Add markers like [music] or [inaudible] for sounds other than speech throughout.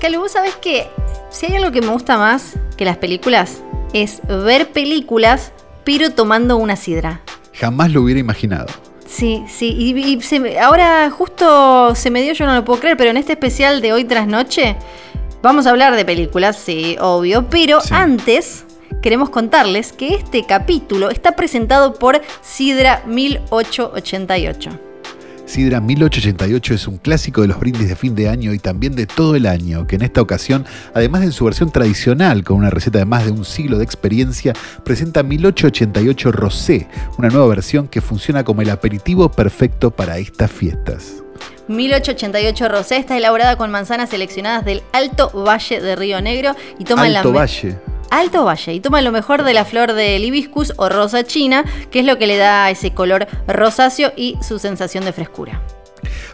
Calu, vos sabés que si hay algo que me gusta más que las películas, es ver películas, pero tomando una sidra. Jamás lo hubiera imaginado. Sí, sí, y, y se me- ahora justo se me dio, yo no lo puedo creer, pero en este especial de hoy tras noche vamos a hablar de películas, sí, obvio, pero Sí. antes queremos contarles que este capítulo está presentado por Sidra 1888. Sidra 1888 es un clásico de los brindis de fin de año y también de todo el año, que en esta ocasión, además de en su versión tradicional con una receta de más de un siglo de experiencia, presenta 1888 Rosé, una nueva versión que funciona como el aperitivo perfecto para estas fiestas. 1888 Rosé está elaborada con manzanas seleccionadas del Alto Valle de Río Negro y toma Alto la Valle. Alto Valle y toma lo mejor de la flor del hibiscus o rosa china, que es lo que le da ese color rosáceo y su sensación de frescura.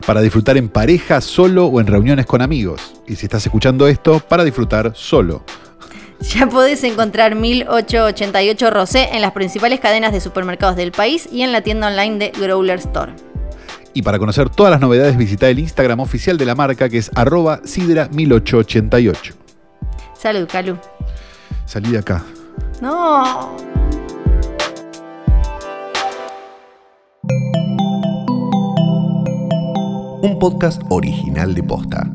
Para disfrutar en pareja, solo o en reuniones con amigos. Y si estás escuchando esto, para disfrutar solo. Ya podés encontrar 1888 Rosé en las principales cadenas de supermercados del país y en la tienda online de Growler Store. Y para conocer todas las novedades, visita el Instagram oficial de la marca que es arroba sidra1888. Salud, Calu. Salí de acá. No. Un podcast original de Posta.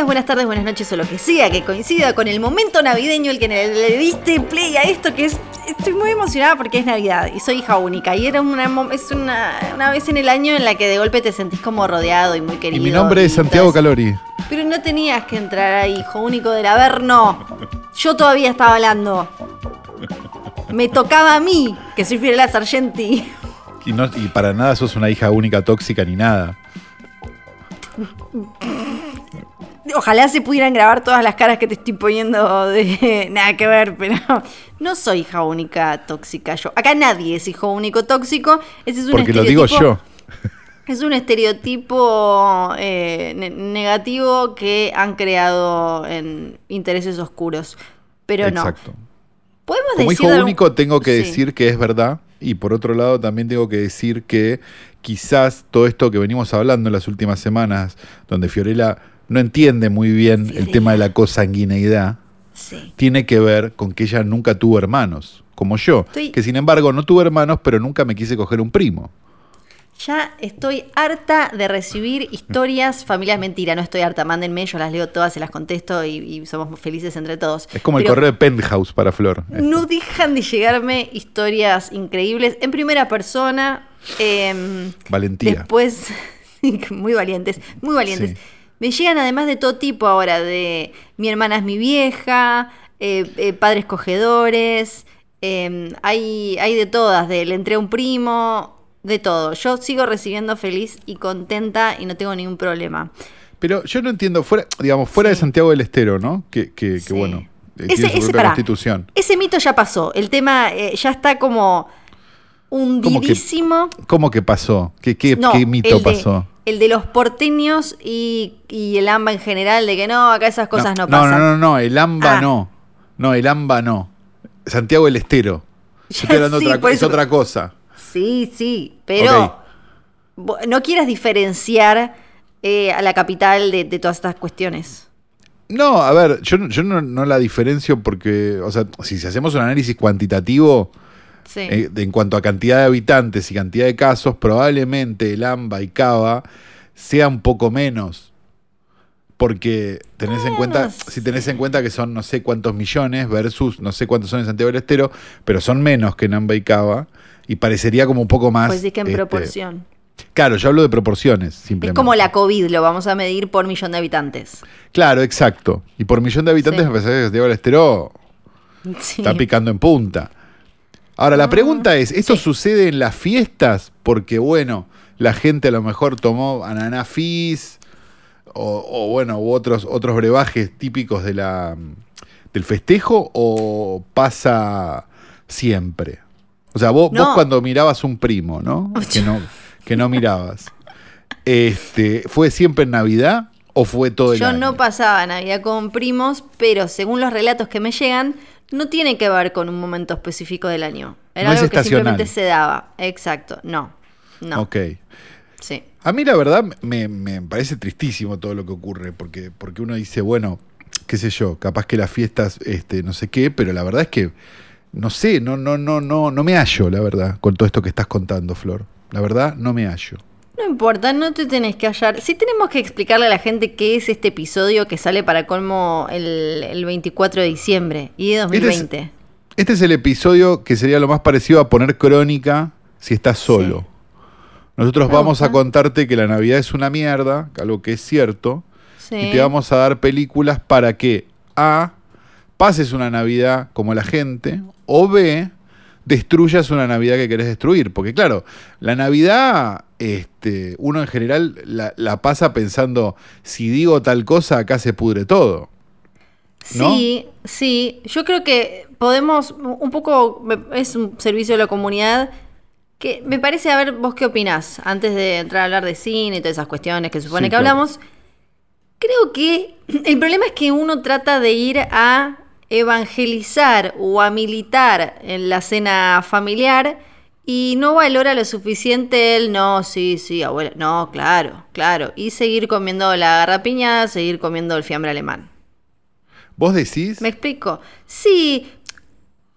Días, buenas tardes, buenas noches o lo que sea que coincida con el momento navideño el que le, diste play a esto que es estoy muy emocionada porque es Navidad y soy hija única y era una es una, una vez en el año en la que de golpe te sentís como rodeado y muy Y querido. mi nombre es Santiago. Calori. Pero no tenías que entrar ahí, hijo único del Averno. Yo todavía estaba hablando. Me tocaba a mí, que soy Fiorella Sargenti. Y, no, y para nada sos una hija única tóxica ni nada. Ojalá se pudieran grabar todas las caras que te estoy poniendo de [laughs] nada que ver, pero [laughs] no soy hija única tóxica yo. Acá nadie es hijo único tóxico. Ese es un Porque lo digo yo. [laughs] Es un estereotipo eh, ne- negativo que han creado en intereses oscuros. Pero no. Exacto. Podemos Como decir hijo algún- único tengo que Sí. decir que es verdad. Y por otro lado también tengo que decir que quizás todo esto que venimos hablando en las últimas semanas, donde Fiorella no entiende muy bien el tema de la cosanguineidad, Sí. tiene que ver con que ella nunca tuvo hermanos, como yo, Estoy- que sin embargo no tuve hermanos, pero nunca me quise coger un primo. Ya estoy harta de recibir historias [laughs] familias mentira. No estoy harta, mándenme, yo las leo todas, se las contesto y, y somos felices entre todos. Es como el correo de Penthouse para Flor. No dejan de llegarme historias increíbles en primera persona. em, Valentía. Después, [laughs] muy valientes, muy valientes. Sí. Me llegan además de todo tipo ahora, de mi hermana es mi vieja, eh, eh, padres cogedores, em, hay, hay de todas, de le entré a un primo, de todo. Yo sigo recibiendo feliz y contenta y no tengo ningún problema. Pero yo no entiendo, fuera, digamos, fuera de Santiago del Estero, ¿no? Que, que- que, Sí. bueno, eh, Ese- su ese, pará. constitución. Ese mito ya pasó. El tema eh, ya está como hundidísimo. ¿Cómo que pasó? ¿Qué, qué, No, qué mito pasó? El de los porteños y, y el AMBA en general, de que no, acá esas cosas no, no, pasan. No, no, no, el AMBA Ah. no. No, el AMBA no. Santiago del Estero. [laughs] Yo Ya estoy hablando sí, otra, es otra cosa. Sí, sí, pero no quieras diferenciar eh, a la capital de, de todas estas cuestiones. No, a ver, yo, no- yo no, no la diferencio porque, o sea, si hacemos un análisis cuantitativo Sí. eh, de- en cuanto a cantidad de habitantes y cantidad de casos, probablemente el AMBA y Cava sea un poco menos. Porque tenés en cuenta, si tenés en cuenta que son no sé cuántos millones versus no sé cuántos son en Santiago del Estero, pero son menos que en AMBA y Cava, y parecería como un poco más. pues sí que en este, proporción. Claro, yo hablo de proporciones, Es simplemente. como la COVID, lo vamos a medir por millón de habitantes. Claro, exacto. Y por millón de habitantes Sí. me parece que Santiago del Estero Sí. está picando en punta. Ahora, la pregunta es, ¿esto sucede en las fiestas? Porque, bueno, la gente a lo mejor tomó ananá fizz o, o, bueno, u otros, otros brebajes típicos de la, del festejo o pasa siempre? O sea, vos, No. vos cuando mirabas un primo, ¿no? Que no, que no mirabas. Este, ¿Fue siempre en Navidad o fue todo el Yo año? no pasaba Navidad con primos, pero según los relatos que me llegan, no tiene que ver con un momento específico del año. Era No es algo que simplemente se daba. Exacto, no. No. Ok. Sí. A mí la verdad me, me parece tristísimo todo lo que ocurre, porque, porque uno dice, bueno, qué sé yo, capaz que las fiestas, este, no sé qué, pero la verdad es que, no sé, no, no, no, no, no me hallo, la verdad, con todo esto que estás contando, Flor. La verdad, no me hallo. No importa, no te tenés que hallar. Sí tenemos que explicarle a la gente qué es este episodio que sale para colmo el, el 24 de diciembre y de 2020. Este es el episodio que sería lo más parecido a poner crónica si estás solo. Nosotros Me vamos a contarte que la Navidad es una mierda, algo que es cierto, Sí. y te vamos a dar películas para que A, pases una Navidad como la gente, o B, destruyas una Navidad que querés destruir. Porque claro, la Navidad, este, uno en general la, la pasa pensando, si digo tal cosa, acá se pudre todo. ¿no? Sí, sí. Yo creo que podemos, un poco, es un servicio de la comunidad que me parece, a ver, vos qué opinás, antes de entrar a hablar de cine y todas esas cuestiones que supone Sí, que claro. hablamos. Creo que el problema es que uno trata de ir a evangelizar o a militar en la cena familiar y no valora lo suficiente el no, sí, sí, abuela, no, claro, claro. Y seguir comiendo la garrapiña, seguir comiendo el fiambre alemán. ¿Vos decís? ¿Me explico? Sí,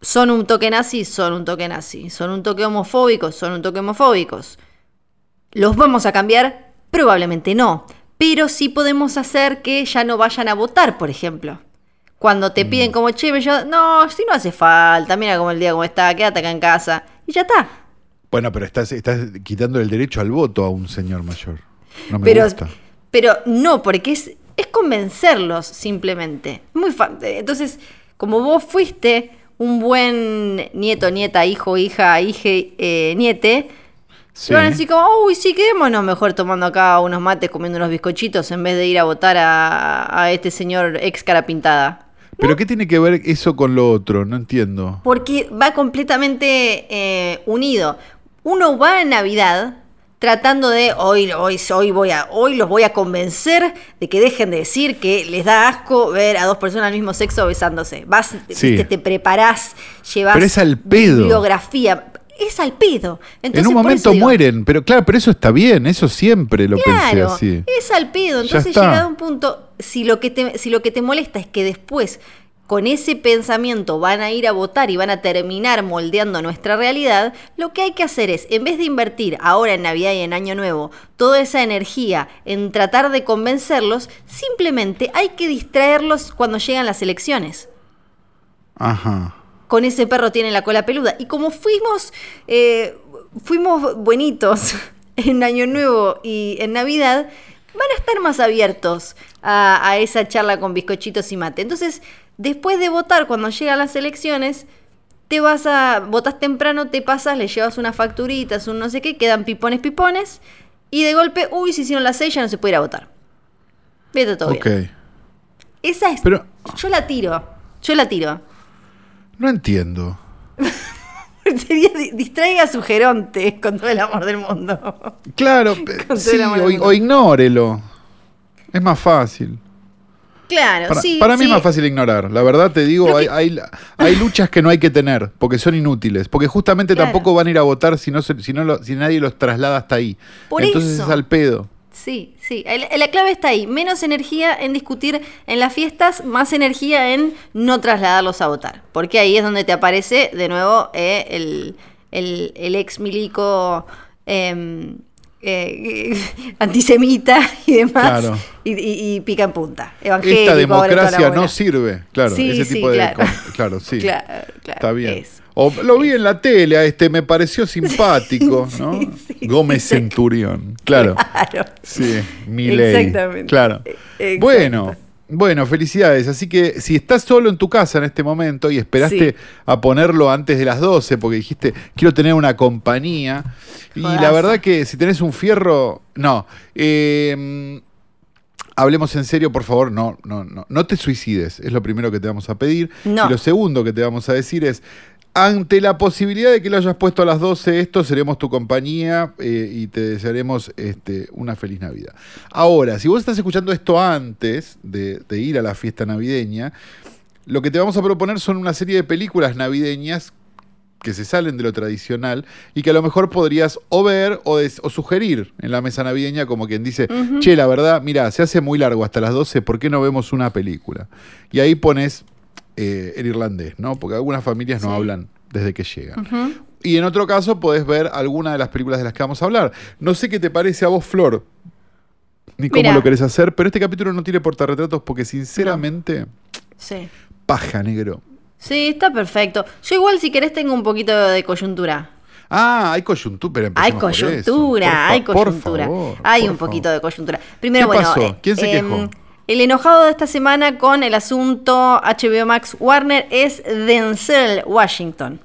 son un toque nazi, son un toque nazi. Son un toque homofóbicos, son un toque homofóbicos. ¿Los vamos a cambiar? Probablemente no. Pero sí podemos hacer que ya no vayan a votar, por ejemplo. Cuando te piden como, che, yo, no, si no hace falta, mira como el día como está, quédate acá en casa. Y ya está. Bueno, pero estás, estás quitando el derecho al voto a un señor mayor. No me pero, gusta. pero no, porque es, es convencerlos simplemente. Muy fa- Entonces, como vos fuiste un buen nieto, nieta, hijo, hija, hije, eh, niete, Sí. van a decir como, uy, sí, quedémonos mejor tomando acá unos mates, comiendo unos bizcochitos, en vez de ir a votar a, a este señor ex cara pintada. ¿Pero qué tiene que ver eso con lo otro? No entiendo. Porque va completamente eh, unido. Uno va en Navidad tratando de hoy, hoy, hoy, voy a, hoy los voy a convencer de que dejen de decir que les da asco ver a dos personas del mismo sexo besándose. Vas, Sí. viste, te preparás, llevas Pero es al pedo. bibliografía. Es al pedo. Entonces, en un momento digo, mueren, pero claro, pero eso está bien, eso siempre lo pensé así. es al pedo. Entonces, llegado a un punto, si lo, que te, si lo que te molesta es que después, con ese pensamiento, van a ir a votar y van a terminar moldeando nuestra realidad, lo que hay que hacer es, en vez de invertir ahora en Navidad y en Año Nuevo, toda esa energía en tratar de convencerlos, simplemente hay que distraerlos cuando llegan las elecciones Ajá. Con ese perro tiene la cola peluda. Y como fuimos, eh, fuimos buenitos [laughs] en Año Nuevo y en Navidad, van a estar más abiertos a, a esa charla con bizcochitos y mate. Entonces, después de votar, cuando llegan las elecciones, te vas a, votas temprano, te pasas, le llevas unas facturitas, un no sé qué, quedan pipones, pipones, y de golpe, uy, se hicieron las seis, ya no se puede ir a votar. Vete todo ok. bien. Esa es. Pero- Yo la tiro. Yo la tiro. No entiendo. [laughs] Sería di- distraiga a su geronte con todo el amor del mundo. Claro, [laughs] sí, o, mundo. o ignórelo. Es más fácil. Claro, Para, sí. para mí sí. es más fácil ignorar. La verdad te digo, hay, que- hay, hay luchas que no hay que tener, porque son inútiles. Porque justamente Claro. tampoco van a ir a votar si, no si, no lo- si nadie los traslada hasta ahí. Por Entonces eso. es al pedo. Sí, sí. La clave está ahí. Menos energía en discutir en las fiestas, más energía en no trasladarlos a votar. Porque ahí es donde te aparece de nuevo eh, el, el- el ex milico em, eh, [laughs] antisemita y demás. Claro. Y, y- y pica en punta. Evangélico, Esta democracia no sirve. Claro, Sí, ese sí, tipo de. claro. Claro, sí. Claro, claro, Está bien. O lo vi en la tele este, me pareció simpático, [laughs] ¿no? sí, Gómez sí. Centurión. Claro. Claro. Sí, mi ley. Exactamente. Claro. Exacto. Bueno, bueno, felicidades. Así que si estás solo en tu casa en este momento y esperaste Sí. a ponerlo antes de las 12 porque dijiste, quiero tener una compañía. Y la verdad que si tenés un fierro, no. Eh, hablemos en serio, por favor, no, no, no, no te suicides. Es lo primero que te vamos a pedir. No. Y lo segundo que te vamos a decir es, Ante la posibilidad de que lo hayas puesto a las 12, esto seremos tu compañía eh, y te desearemos este, una feliz Navidad. Ahora, si vos estás escuchando esto antes de, de ir a la fiesta navideña, lo que te vamos a proponer son una serie de películas navideñas que se salen de lo tradicional y que a lo mejor podrías o ver o, des- o sugerir en la mesa navideña como quien dice, che, la verdad, mira, se hace muy largo hasta las 12, ¿por qué no vemos una película? Y ahí pones eh, el irlandés, ¿no? Porque algunas familias no Sí. hablan desde que llegan. Y en otro caso podés ver alguna de las películas de las que vamos a hablar. No sé qué te parece a vos, Flor, ni cómo lo querés hacer, pero este capítulo no tiene portarretratos porque sinceramente, Sí. paja, negro. Sí, está perfecto. Yo igual si querés tengo un poquito de coyuntura. Ah, hay coyuntura. pero Hay empecemos por eso. coyuntura, Por hay por coyuntura. favor, hay por un poquito de coyuntura. Primero, ¿Qué bueno, pasó? eh, ¿Quién se em, quejó? El enojado de esta semana con el asunto HBO Max Warner es Denzel Washington.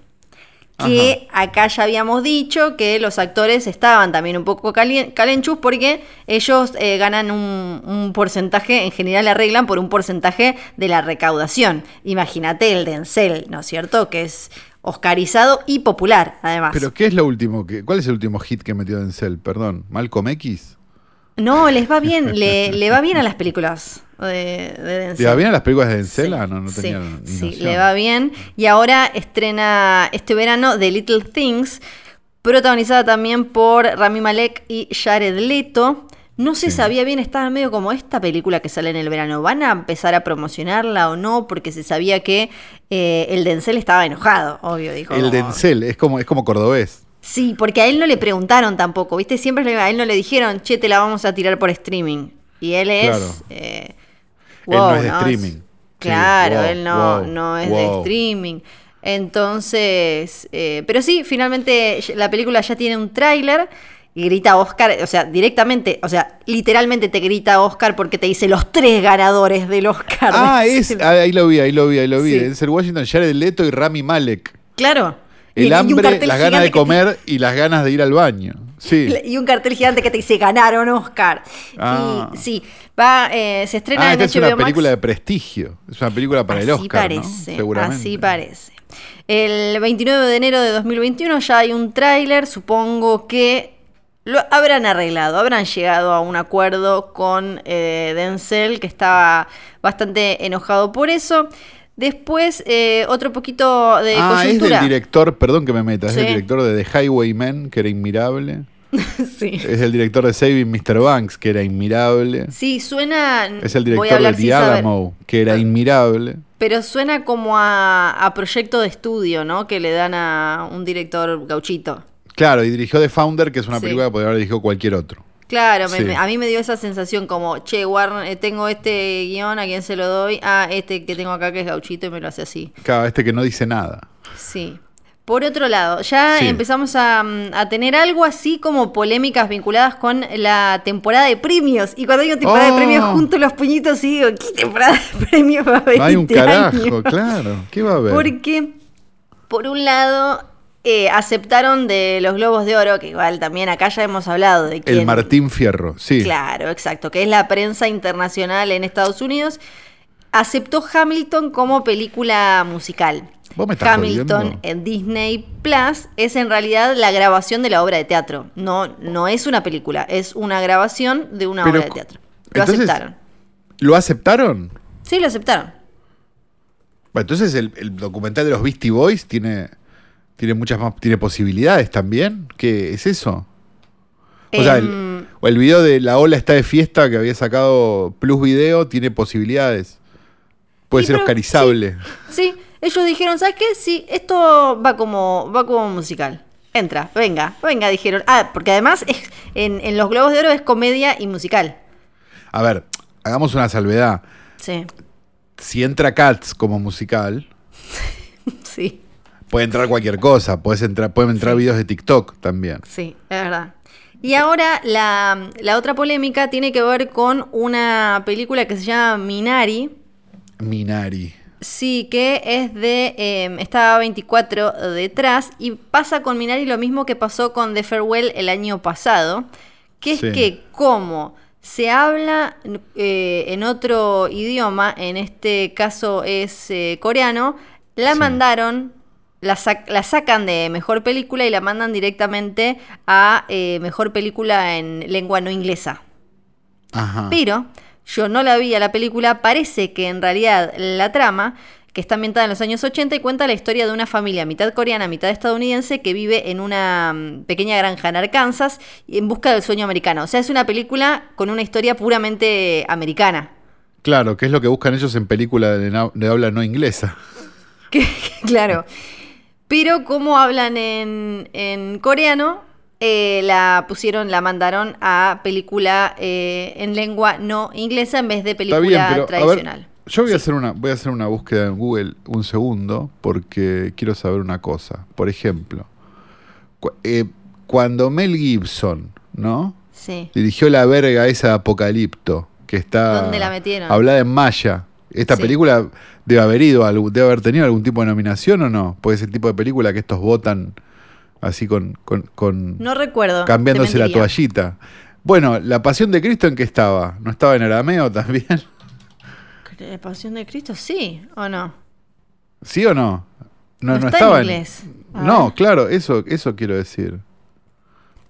Que acá ya habíamos dicho que los actores estaban también un poco calenchus porque ellos eh, ganan un, un porcentaje, en general arreglan por un porcentaje de la recaudación. Imagínate el Denzel, ¿no es cierto? Que es oscarizado y popular, además. Pero ¿qué es lo último? Que, ¿Cuál es el último hit que metió Denzel? Perdón, ¿Malcolm X? No, les va bien, [laughs] le, le va bien a las películas de, de Denzel. ¿Le va bien a las películas de Denzel? Sí, Ah, no, no tenía sí, sí, le va bien. Y ahora estrena este verano The Little Things, protagonizada también por Rami Malek y Jared Leto. No se Sí. sabía bien, estaba medio como esta película que sale en el verano. ¿Van a empezar a promocionarla o no? Porque se sabía que eh, el Denzel estaba enojado, obvio, dijo. El Denzel, es como, es como cordobés. Sí, porque a él no le preguntaron tampoco, ¿viste? Siempre a él no le dijeron, che, te la vamos a tirar por streaming. Y él es... Claro. eh, Él no es de streaming. Sí, Claro, wow, él no, wow, no es de wow. streaming. Entonces, eh, pero sí, finalmente la película ya tiene un tráiler y grita Oscar, o sea, directamente, o sea, literalmente te grita Oscar porque te dice los tres ganadores del Oscar. Ah, [laughs] es, ah, ahí lo vi, ahí lo vi, ahí lo vi. Sí. Washington, Jared Leto y Rami Malek. Claro. El hambre, las ganas de te- comer y las ganas de ir al baño. Sí. Y un cartel gigante que te dice ganaron Oscar. Ah. Y sí, va, eh, se estrena Ah, en esta es HBO una Max. película de prestigio. Es una película para el Oscar, ¿no? parece, Seguramente. así parece. El 29 de enero de 2021 ya hay un tráiler, supongo que lo habrán arreglado, habrán llegado a un acuerdo con eh, Denzel, que estaba bastante enojado por eso. Después, eh, otro poquito de Ah, es del director, perdón que me meta, es Sí. del director de The Highwaymen, que era inmirable. [laughs] sí. Es el director de Saving Mr. Banks, que era inmirable. Sí, suena. Es el director de The. Alamo, que era inmirable. Pero suena como a, a proyecto de estudio, ¿no? Que le dan a un director gauchito. Claro, y dirigió The Founder, que es una Sí. película que podría haber dirigido cualquier otro. Claro, me- Sí. me- a mí me dio esa sensación como, che, Warner, eh, tengo este guion, ¿a quién se lo doy? Ah, este que tengo acá que es gauchito y me lo hace así. Cada este que no dice nada. Sí. Por otro lado, ya Sí. empezamos a, mm, a tener algo así como polémicas vinculadas con la temporada de premios. Y cuando digo temporada Oh. de premios, junto los puñitos y digo, ¿qué temporada de premios va a haber? No hay un este carajo, claro. ¿Qué va a haber? Porque, por un lado, eh, aceptaron de los Globos de Oro, que igual también acá ya hemos hablado de quién. El Martín Fierro, sí. Claro, exacto, que es la prensa internacional en Estados Unidos. Aceptó Hamilton como película musical. ¿Vos me estás Hamilton en Disney Plus es en realidad la grabación de la obra de teatro. No, no es una película, es una grabación de una Pero obra de teatro. Lo entonces- aceptaron. ¿Lo aceptaron? Sí, lo aceptaron. Bueno, entonces el, el documental de los Beastie Boys tiene, tiene muchas más, tiene posibilidades también. ¿Qué es eso? O sea, el, Em, o el video de La Ola está de fiesta que había sacado Plus Video tiene posibilidades. Puede Sí, ser pero- oscarizable. Sí, ellos dijeron, ¿sabes qué? Sí, esto va como, va como musical. Entra, venga, venga, dijeron. Ah, porque además es- en, en los Globos de Oro es comedia y musical. A ver, hagamos una salvedad. Sí, Si entra Cats como musical, [laughs] sí, puede entrar cualquier cosa. Puedes entrar, pueden entrar videos de TikTok también. sí, es verdad. Y ahora la, la otra polémica tiene que ver con una película que se llama Minari. Minari. Sí, que es de. eh, está 24 detrás. Y pasa con Minari lo mismo que pasó con The Farewell el año pasado. Que es Sí. que, como se habla eh, en otro idioma, en este caso es eh, coreano, la Sí. mandaron la, sac- la sacan de mejor película y la mandan directamente a eh, mejor película en lengua no inglesa. Ajá. Pero yo no la vi a la película, parece que en realidad la trama, que está ambientada en los años 80 y cuenta la historia de una familia mitad coreana, mitad estadounidense que vive en una mm, pequeña granja en Arkansas en busca del sueño americano. O sea, es una película con una historia puramente americana. Claro, que es lo que buscan ellos en películas de, de habla no inglesa. [laughs] Que- claro. Pero como hablan en, en coreano, eh, la pusieron, la mandaron a película eh, en lengua no inglesa en vez de película bien, pero a ver, tradicional. yo voy a hacer una voy a hacer una búsqueda en Google un segundo porque quiero saber una cosa. Por ejemplo, cu- eh, cuando Mel Gibson, ¿no? Sí. Dirigió la verga esa de Apocalipto, que está ¿Dónde la metieron? hablada en maya. Esta Sí. película debe haber ido, debe haber tenido algún tipo de nominación o no? Puede ser el tipo de película que estos votan así con, con, con- No recuerdo. cambiándose la toallita. Bueno, la pasión de Cristo en qué estaba? ¿No estaba en arameo también? ¿La pasión de Cristo? Sí, ¿o no? ¿Sí o no? No está en estaba inglés. A No, ver. claro, eso, eso quiero decir.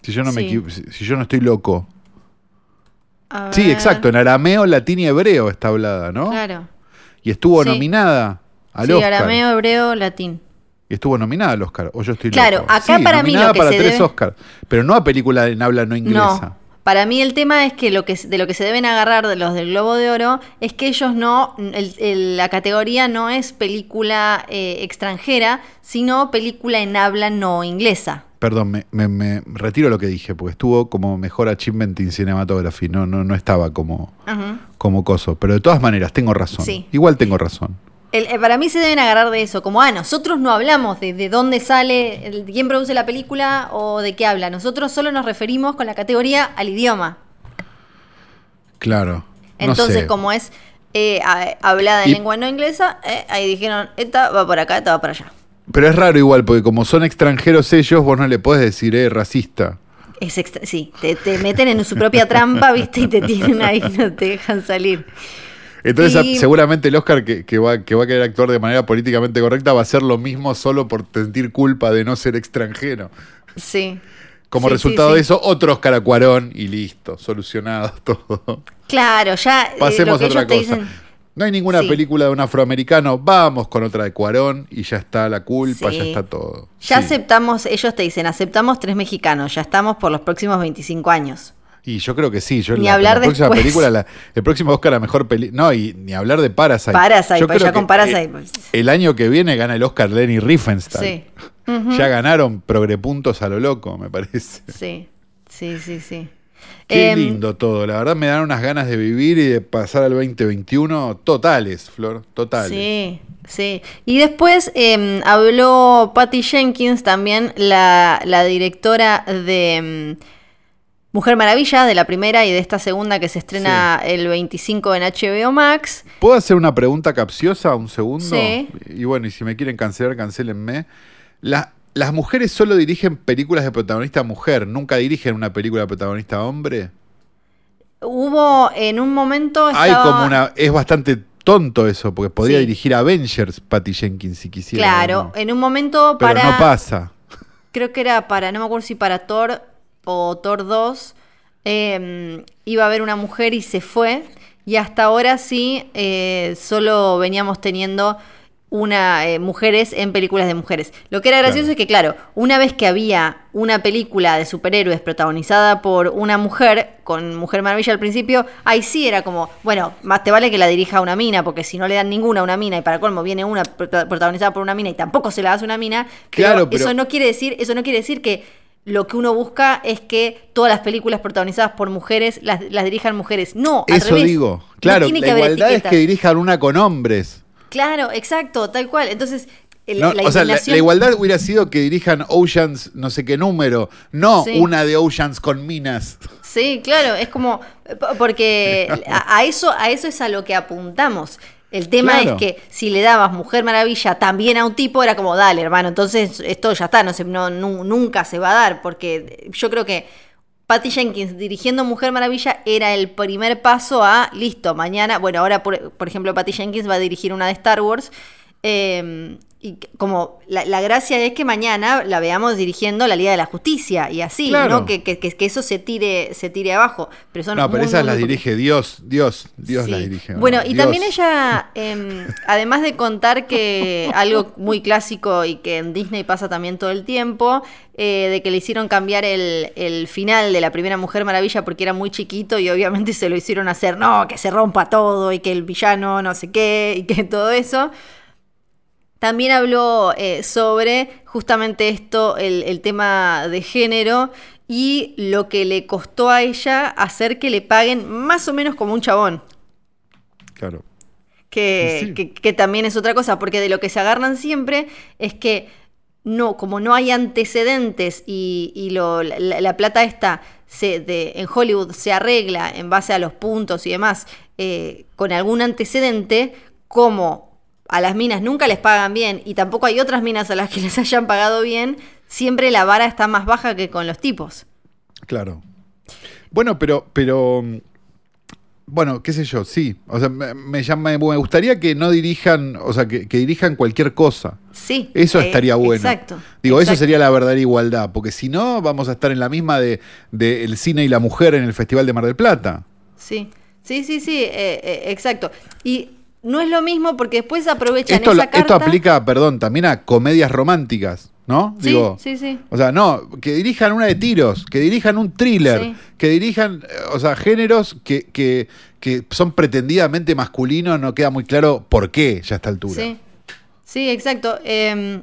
Si yo no me Sí. si, si yo no estoy loco. A Sí, ver. exacto, en arameo, latín y hebreo está hablada, ¿no? Claro. Y estuvo Sí. nominada al sí, Oscar. arameo, hebreo, latín. Y estuvo nominada al Oscar. O yo estoy Claro, loco. acá Sí, para mí lo que para se tres debe- Oscars. Pero no a película en habla no inglesa. No. Para mí el tema es que, lo que de lo que se deben agarrar de los del Globo de Oro es que ellos no, el- el- la categoría no es película eh, extranjera, sino película en habla no inglesa. Perdón, me, me- me retiro lo que dije, porque estuvo como mejor achievement in cinematography. No, no, no estaba como, como coso. Pero de todas maneras, tengo razón. Sí. Igual tengo razón. El- eh, para mí se deben agarrar de eso, como, ah, nosotros no hablamos de, de dónde sale, el- quién produce la película o de qué habla. Nosotros solo nos referimos con la categoría al idioma. Claro. no Entonces, sé. como es eh, a- hablada en Y- lengua no inglesa, eh, ahí dijeron, esta va por acá, esta va para allá. Pero es raro igual, porque como son extranjeros ellos, vos no le podés decir, eh, racista. Es extra- sí, te, te meten en su propia trampa, [laughs] ¿viste? Y te tienen ahí, no te dejan salir. Entonces Y- seguramente el Oscar que, que va, que va a querer actuar de manera políticamente correcta va a hacer lo mismo solo por sentir culpa de no ser extranjero. Sí. Como Sí, resultado sí, de eso, otro Oscar a Cuarón y listo, solucionado [laughs] todo. Claro, ya eh, Pasemos a otra cosa. dicen. No hay ninguna película de un afroamericano, vamos con otra de Cuarón y ya está la culpa, ya está todo. Ya aceptamos, ellos te dicen, aceptamos tres mexicanos, ya estamos por los próximos 25 años. Y yo creo que sí. Yo Ni la, hablar la próxima película, la- el próximo Oscar a mejor película. No, y ni hablar de Parasite. Parasite, Yo pues creo ya con Parasite, eh, pues. el año que viene gana el Oscar Lenny Riefenstahl. Sí. Ya ganaron progrepuntos a lo loco, me parece. Sí, sí, sí, sí. Qué Em, lindo todo. La verdad me dan unas ganas de vivir y de pasar al 2021 totales, Flor. Totales. Sí, sí. Y después em, habló Patty Jenkins, también la, la directora de em, Mujer Maravilla, de la primera y de esta segunda que se estrena el 25 en HBO Max. ¿Puedo hacer una pregunta capciosa un segundo? Sí. Y bueno, y si me quieren cancelar, cancelenme. La- las mujeres solo dirigen películas de protagonista mujer, nunca dirigen una película de protagonista hombre. Hubo en un momento. Hay estaba- como una. Es bastante tonto eso, porque podría Sí. dirigir Avengers Patty Jenkins si quisiera. Claro, en un momento Pero para. no pasa. creo que era para, no me acuerdo si para Thor o Thor 2, eh, iba a haber una mujer y se fue. Y hasta ahora sí, eh, solo veníamos teniendo una eh, mujeres en películas de mujeres. Lo que era gracioso Claro. es que, claro, una vez que había una película de superhéroes protagonizada por una mujer, con Mujer Maravilla al principio, ahí sí era como, bueno, más te vale que la dirija una mina, porque si no le dan ninguna a una mina y para colmo viene una prota- protagonizada por una mina y tampoco se la hace una mina, pero Claro, pero- eso no quiere decir, eso no quiere decir que lo que uno busca es que todas las películas protagonizadas por mujeres las, las dirijan mujeres. No, al Eso revés. digo. Claro, la igualdad es que dirijan una con hombres. Claro, exacto, tal cual. Entonces, el- No, la o sea, la, igualdad hubiera sido que dirijan Oceans no sé qué número, no Sí. una de Oceans con minas. Sí, claro, es como p- porque [laughs] a, a eso a eso es a lo que apuntamos. El tema Claro. es que si le dabas Mujer Maravilla también a un tipo era como dale, hermano, entonces esto ya está, no se no, nu- nunca se va a dar porque yo creo que Patty Jenkins dirigiendo Mujer Maravilla era el primer paso a listo, mañana, bueno, ahora por, por ejemplo Patty Jenkins va a dirigir una de Star Wars Eh, y como la, la gracia es que mañana la veamos dirigiendo la Liga de la Justicia y así, Claro. ¿no? Que, que- que- eso se tire, se tire abajo. Pero son No, pero esas las dirige Dios, Dios, Dios Sí. las dirige. Bueno, y también ella, em, además de contar que [laughs] algo muy clásico y que en Disney pasa también todo el tiempo, eh, de que le hicieron cambiar el, el final de la primera Mujer Maravilla porque era muy chiquito y obviamente [laughs] se lo hicieron hacer, no, que se rompa todo y que el villano no sé qué y que todo eso. También habló eh, sobre justamente esto, el, el tema de género y lo que le costó a ella hacer que le paguen más o menos como un chabón. Claro. Que, Y sí. que- que también es otra cosa, porque de lo que se agarran siempre es que no, como no hay antecedentes y, y lo- la, la plata esta se, de, en Hollywood se arregla en base a los puntos y demás, eh, con algún antecedente, como a las minas nunca les pagan bien y tampoco hay otras minas a las que les [laughs] hayan pagado bien, siempre la vara está más baja que con los tipos. Claro. Bueno, pero, pero. Bueno, qué sé yo, sí. O sea, me, me llama- me gustaría que no dirijan, o sea, que, que dirijan cualquier cosa. Sí. Eso eh, estaría bueno. Exacto. Digo, eso sería la verdadera igualdad, porque si no, vamos a estar en la misma de, de el cine y la mujer en el Festival de Mar del Plata. Sí, sí, sí, sí, eh, eh, exacto. Y no es lo mismo porque después aprovechan Esto, esa carta. esto aplica, perdón, también a comedias románticas, ¿no? Sí, Digo, sí, sí. O sea, no, que dirijan una de tiros, que dirijan un thriller, Sí. que dirijan, eh, o sea, géneros que, que, que son pretendidamente masculinos, no queda muy claro por qué ya a esta altura. Sí, sí, exacto. Eh,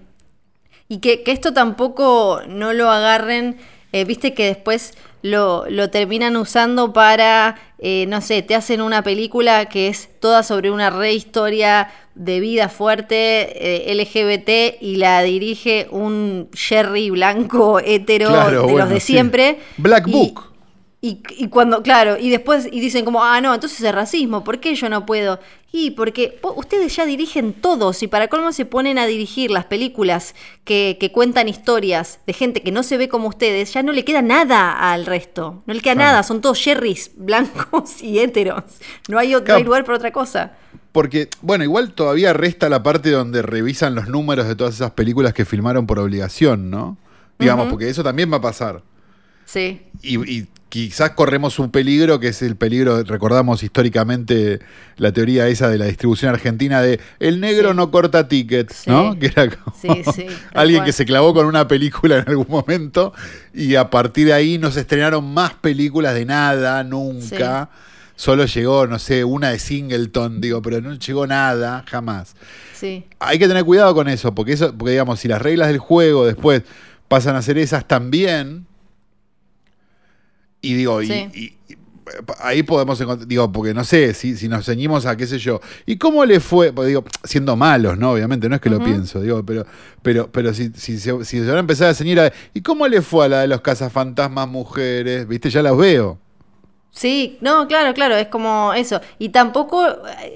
y que, que esto tampoco no lo agarren, eh, viste que después lo, lo terminan usando para, eh, no sé, te hacen una película que es toda sobre una rehistoria de vida fuerte eh, LGBT y la dirige un Jerry blanco hetero Claro, de bueno, los de sí. siempre. Black Book. Y, y cuando, claro, y después y dicen como, ah, no, entonces es racismo, ¿por qué yo no puedo? Y porque po- ustedes ya dirigen todos y para colmo se ponen a dirigir las películas que, que cuentan historias de gente que no se ve como ustedes, ya no le queda nada al resto, no le queda Claro. nada, son todos Jerrys blancos [laughs] y héteros, no hay, otro, Claro. lugar para otra cosa. Porque, bueno, igual todavía resta la parte donde revisan los números de todas esas películas que filmaron por obligación, ¿no? Digamos, porque eso también va a pasar. Sí, Y, y quizás corremos un peligro, que es el peligro, recordamos históricamente la teoría esa de la distribución argentina de el negro Sí. no corta tickets, Sí. ¿no? Que era como Sí, [laughs] alguien cual. que se clavó con una película en algún momento y a partir de ahí no se estrenaron más películas de nada, nunca. Solo llegó, no sé, una de Singleton, digo, pero no llegó nada, jamás sí, hay que tener cuidado con eso, porque eso, porque digamos, si las reglas del juego después pasan a ser esas también, y digo, y- Sí. y, y ahí podemos encontrar, digo, porque no sé, si, si nos ceñimos a qué sé yo, ¿y cómo le fue? Pues digo, siendo malos, ¿no? Obviamente, no es que lo pienso, digo, pero, pero, pero si, si, se- si se van a empezar a ceñir a, ¿y cómo le fue a la de los cazafantasmas mujeres? ¿Viste? Ya las veo. Sí, no, claro, claro, es como eso. Y tampoco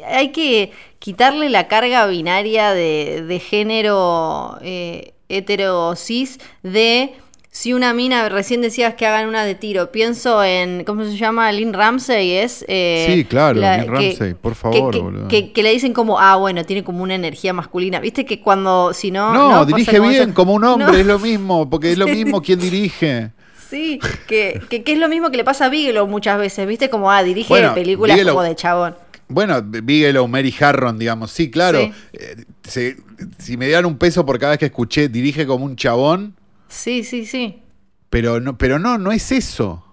hay que quitarle la carga binaria de, de género eh, hetero cis de si una mina, recién decías que hagan una de tiro, pienso en, ¿cómo se llama? Lynn Ramsey es... eh, Sí, claro, la- Lynn que- Ramsey, por favor, que, boludo. que- que le dicen como, ah, bueno, tiene como una energía masculina. Viste que cuando, si no... No, dirige como bien, eso. como un hombre, No. es lo mismo, porque es lo [laughs] mismo quien dirige. Sí, que, que, que es lo mismo que le pasa a Bigelow muchas veces, ¿viste? Como, ah, dirige Bueno, películas Bigelow- como de chabón. Bueno, Bigelow, Mary Harron, digamos, sí, claro. Sí. Eh, se- si me dieran un peso por cada vez que escuché dirige como un chabón, Sí, sí, sí. pero no, pero no, no es eso.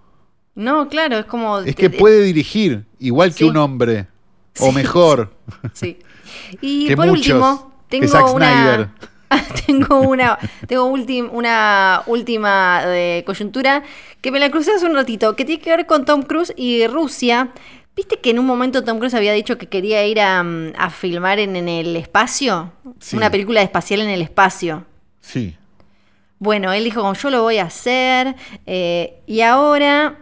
No, claro, es como... Es que puede dirigir igual que un hombre, [laughs] o Sí. mejor. [laughs] Sí. Y Que por muchos, último, tengo una... [laughs] tengo una, tengo ultim- una última de coyuntura que me la crucé hace un ratito, que tiene que ver con Tom Cruise y Rusia. ¿Viste que en un momento Tom Cruise había dicho que quería ir a, a filmar en, en el espacio? Sí. Una película espacial en el espacio. Sí. Bueno, él dijo, como yo lo voy a hacer. eh, y ahora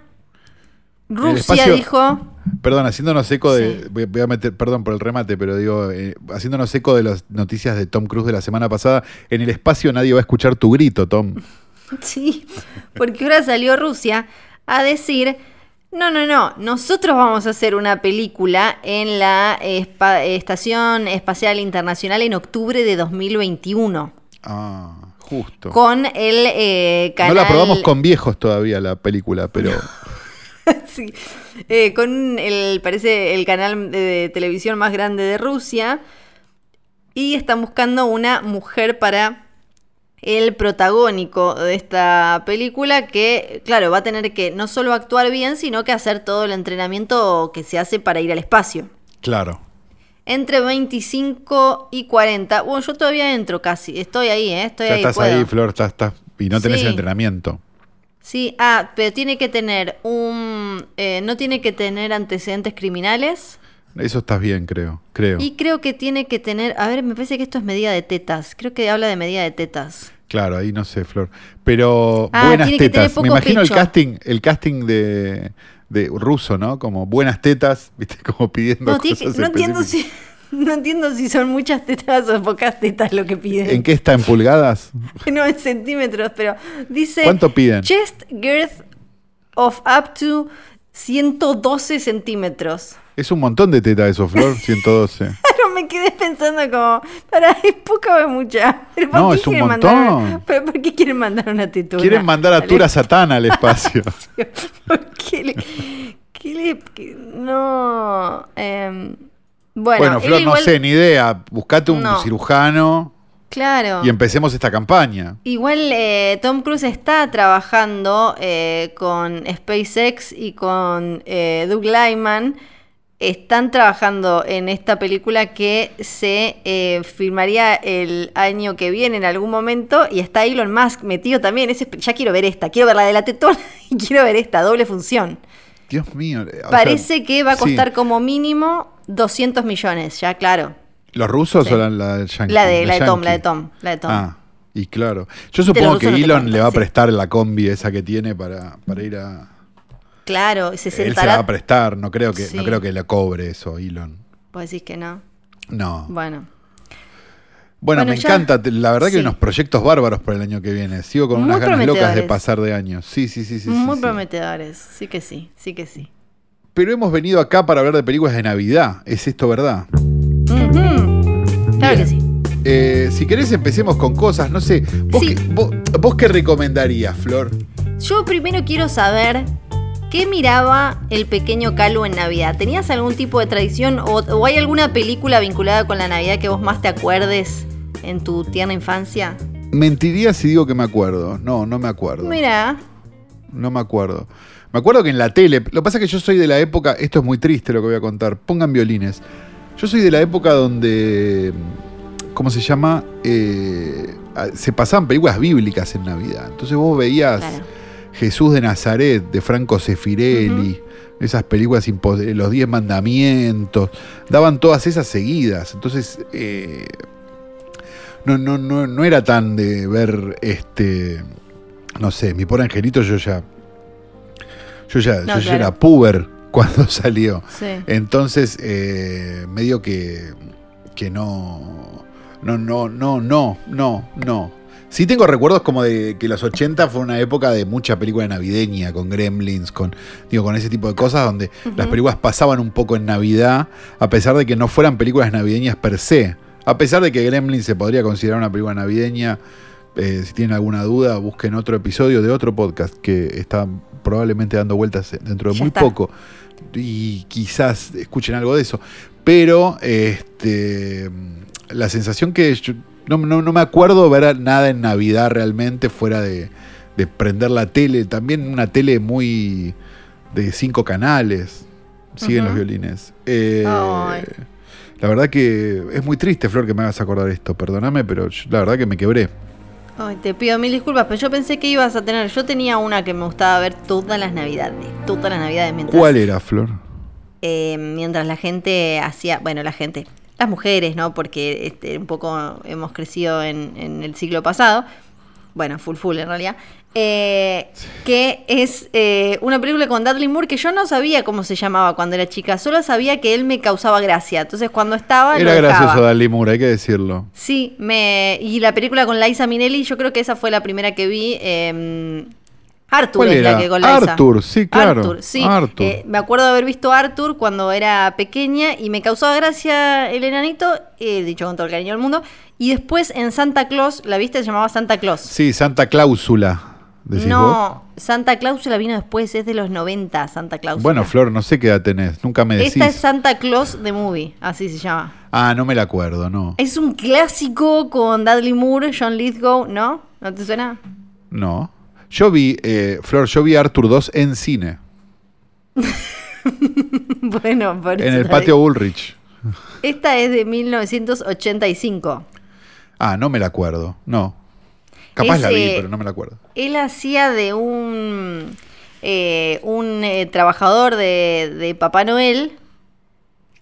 Rusia espacio- dijo... Perdón, haciéndonos eco de. Sí. Voy, a meter, perdón por el remate, pero digo, eh, haciéndonos eco de las noticias de Tom Cruise de la semana pasada. En el espacio nadie va a escuchar tu grito, Tom. [laughs] Sí, porque ahora salió Rusia a decir, No, no, no. Nosotros vamos a hacer una película en la espa- Estación Espacial Internacional en octubre de 2021. Ah, justo. Con el eh, No canal. la probamos con viejos todavía la película, pero [laughs] Sí. Eh, con el, parece, el canal de, de televisión más grande de Rusia. Y están buscando una mujer para el protagónico de esta película que, claro, va a tener que no solo actuar bien, sino que hacer todo el entrenamiento que se hace para ir al espacio. claro. Entre 25 y 40. Bueno, yo todavía entro casi. Estoy ahí, ¿eh? Estoy Ya ahí. estás puedo. ahí, Flor, estás, estás- y no tenés Sí. el entrenamiento. Sí, ah, pero tiene que tener un... eh, no tiene que tener antecedentes criminales. Eso estás bien, creo. Creo. Y creo que tiene que tener... A ver, me parece que esto es medida de tetas. Creo que habla de medida de tetas. Claro, ahí no sé, Flor. Pero Ah, buenas tetas. Me imagino el casting, el casting de, de ruso, ¿no? Como buenas tetas, [laughs] viste, como pidiendo No, que- cosas no entiendo si... [laughs] No entiendo si son muchas tetas o pocas tetas lo que piden. ¿En qué está? ¿En pulgadas? [laughs] No en centímetros, pero dice... ¿Cuánto piden? Chest girth of up to 112 centímetros. Es un montón de tetas eso, Flor, 112. Me quedé pensando como, para, [laughs] ¿es poca o es mucha? ¿Pero No, es un quieren mandar montón. [laughs] ¿Pero por qué quieren mandar una tetuna? Quieren mandar a Tura Satán al [laughs] espacio. ¿Por qué le.? qué le- qué- no. em, bueno, Bueno, Flor, igual- no sé, ni idea. Buscate un No. cirujano Claro. y empecemos esta campaña. Igual eh, Tom Cruise está trabajando eh, con SpaceX y con eh, Doug Lyman. Están trabajando en esta película que se eh, filmaría el año que viene en algún momento. Y está Elon Musk metido también. Ese- ya quiero ver esta. Quiero ver la de la tetona [laughs] y quiero ver esta. Doble función. Dios mío. sea, Parece que va a sí. costar como mínimo 200 millones. Ya, claro. ¿Los rusos Sí. o la, la de Yankee? La de, la de Tom, la de Tom. La de Tom. Ah, y claro. Yo los supongo que no Elon le va a sí. prestar la combi esa que tiene para, para ir a... Claro, se Él se la sentará. va a prestar, no creo que, no creo que le cobre eso, Elon. Vos decís que no. No. Bueno. Bueno, Bueno, me ya- encanta. La verdad que hay unos proyectos bárbaros para el año que viene. Sigo con Muy unas ganas locas de pasar de años. Sí, sí, sí, sí. Muy sí. prometedores. Sí que sí, sí que sí. Pero hemos venido acá para hablar de películas de Navidad. ¿Es esto verdad? Claro que sí. Eh, si querés empecemos con cosas, no sé. ¿Vos, Sí. qué, vos, vos qué recomendarías, Flor? Yo primero quiero saber qué miraba el pequeño Calu en Navidad. ¿Tenías algún tipo de tradición o, o hay alguna película vinculada con la Navidad que vos más te acuerdes en tu tierna infancia? Mentiría si digo que me acuerdo. No, no me acuerdo. Mira, No me acuerdo. Me acuerdo que en la tele, lo que pasa es que yo soy de la época, esto es muy triste lo que voy a contar, pongan violines. Yo soy de la época donde, ¿cómo se llama? Eh, se pasaban películas bíblicas en Navidad. Entonces vos veías claro. Jesús de Nazaret, de Franco Sefirelli, esas películas, Los Diez Mandamientos, daban todas esas seguidas. Entonces, eh, no, no, no, no era tan de ver este, no sé, mi pobre angelito yo ya, yo ya, No, yo ya era puber [laughs] cuando salió. Sí. Entonces, eh, medio que, que no, no, no, no, no, no, no. Sí tengo recuerdos como de que los 80 fue una época de mucha película navideña, con Gremlins, con, digo, con ese tipo de cosas, donde las películas pasaban un poco en Navidad, a pesar de que no fueran películas navideñas per se. A pesar de que Gremlins se podría considerar una película navideña, eh, si tienen alguna duda, busquen otro episodio de otro podcast que está probablemente dando vueltas dentro de Ya muy está. poco. Y quizás escuchen algo de eso. Pero este, la sensación que yo no, no- no me acuerdo ver nada en Navidad realmente fuera de, de prender la tele. También una tele muy de cinco canales. Siguen los violines. Eh, Ay. la verdad que es muy triste, Flor, que me hagas acordar esto. Perdóname, pero yo- la verdad que me quebré. Ay, te pido mil disculpas, pero yo pensé que ibas a tener. Yo tenía una que me gustaba ver todas las navidades. Todas las navidades mientras. ¿Cuál era, Flor? eh, mientras la gente hacía, bueno, la gente, las mujeres, ¿no? Porque este, un poco hemos crecido en, en el siglo pasado, bueno, full full en realidad, eh, que es eh, una película con Dudley Moore que yo no sabía cómo se llamaba cuando era chica, solo sabía que él me causaba gracia, entonces cuando estaba... Era lo gracioso Dali Moore, hay que decirlo. Sí, me, y la película con Liza Minnelli, yo creo que esa fue la primera que vi. eh, Arthur ¿Cuál es la que con la esa. Arthur, sí, claro. Arthur, sí. Arthur. Eh, me acuerdo de haber visto Arthur cuando era pequeña y me causaba gracia el enanito, eh, dicho con todo el cariño del mundo. Y después en Santa Claus, ¿la viste? Se llamaba Santa Claus. Sí, Santa Cláusula. decís vos. No, Santa Claus la vino después, es de los 90, Santa Claus. Bueno, Flor, no sé qué edad tenés. Nunca me decís. Esta es Santa Claus de Movie, así se llama. Ah, no me la acuerdo, no. Es un clásico con Dudley Moore, John Lithgow, ¿no? ¿No te suena? No. Yo vi, eh, Flor, yo vi Arthur 2 en cine. [laughs] bueno, por eso En el patio. Bullrich. Esta es de 1985. Ah, no me la acuerdo. No. Capaz la vi, pero no me la acuerdo. Él hacía de un, eh, un eh, trabajador de, de Papá Noel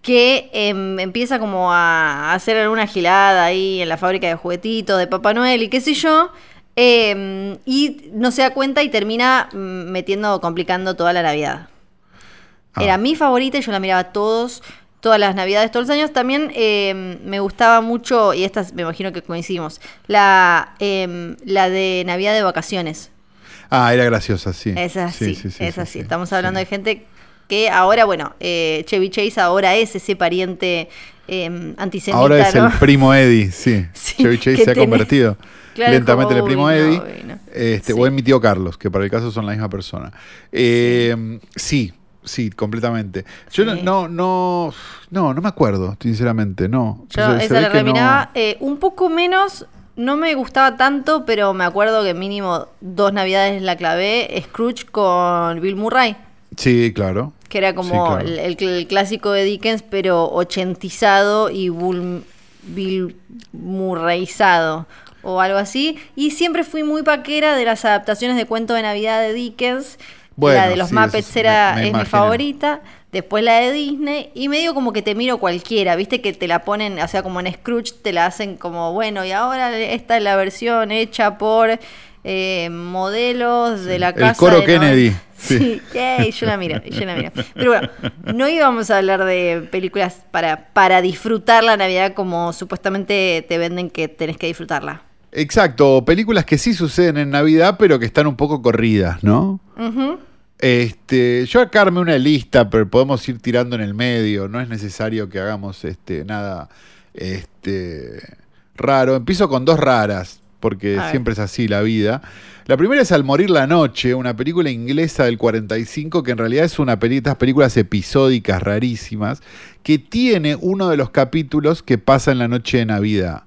que em, empieza como a hacer alguna gilada ahí en la fábrica de juguetitos de Papá Noel y qué sé yo. Em, y no se da cuenta y termina mm, metiendo, complicando toda la Navidad. Ah. Era mi favorita y yo la miraba todos, todas las navidades, todos los años. También eh, me gustaba mucho, y esta me imagino que coincidimos, la, eh, la de Navidad de vacaciones. Ah, era graciosa, sí. Es así, Sí, sí, sí, es así. Estamos hablando de gente que ahora, bueno, eh, Chevy Chase ahora es ese pariente eh, antisemita, Ahora es ¿no? el primo Eddie, sí. [laughs] Chevy Chase se ha tenés- convertido Claro, lentamente como, primo no, Eddie. Este, Sí. O en mi tío Carlos, que para el caso son la misma persona. Eh, sí. sí, completamente. Yo no, Sí. no, no, no, no me acuerdo, sinceramente, no. Yo Se- esa la no- remiraba eh, un poco menos, no me gustaba tanto, pero me acuerdo que mínimo dos navidades la clavé, Scrooge con Bill Murray, Sí, claro. que era Sí, como claro. el, el- el clásico de Dickens, pero ochentizado y bull- Bill Murrayizado o algo así. Y siempre fui muy paquera de las adaptaciones de cuento de Navidad de Dickens. Bueno, la de los sí, Muppets era, me- me es mi favorita. Después la de Disney. Y medio como que te miro cualquiera. Viste que te la ponen, o sea, como en Scrooge te la hacen como, bueno, y ahora esta es la versión hecha por eh, modelos de la El casa. coro de Kennedy, [laughs] sí. Sí, yay, yo la miro, yo la miro. Pero bueno, no íbamos a hablar de películas para, para disfrutar la Navidad como supuestamente te venden que tenés que disfrutarla. Exacto, películas que sí suceden en Navidad, pero que están un poco corridas, ¿no? Este, yo acá armé una lista, pero podemos ir tirando en el medio. No es necesario que hagamos este, nada este, raro. Empiezo con dos raras, porque siempre es así la vida. La primera es Al morir la noche, una película inglesa del 45, que en realidad es una estas películas episódicas rarísimas, que tiene uno de los capítulos que pasa en la noche de Navidad.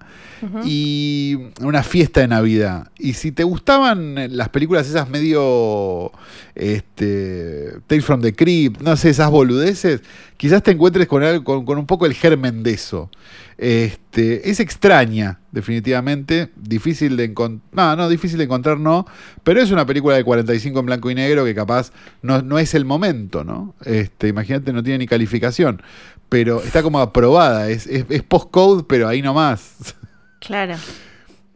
Y una fiesta de Navidad. Y si te gustaban las películas esas medio este Tales from the Crypt, no sé, esas boludeces, quizás te encuentres con, algo- con, con un poco el germen de eso. Este, es extraña, definitivamente, difícil de encontrar, no, no, difícil de encontrar no, pero es una película de 45 en blanco y negro que capaz no, no es el momento, ¿no? Este, imagínate, no tiene ni calificación, pero está como aprobada, es, es, es post-code, pero ahí nomás. Claro.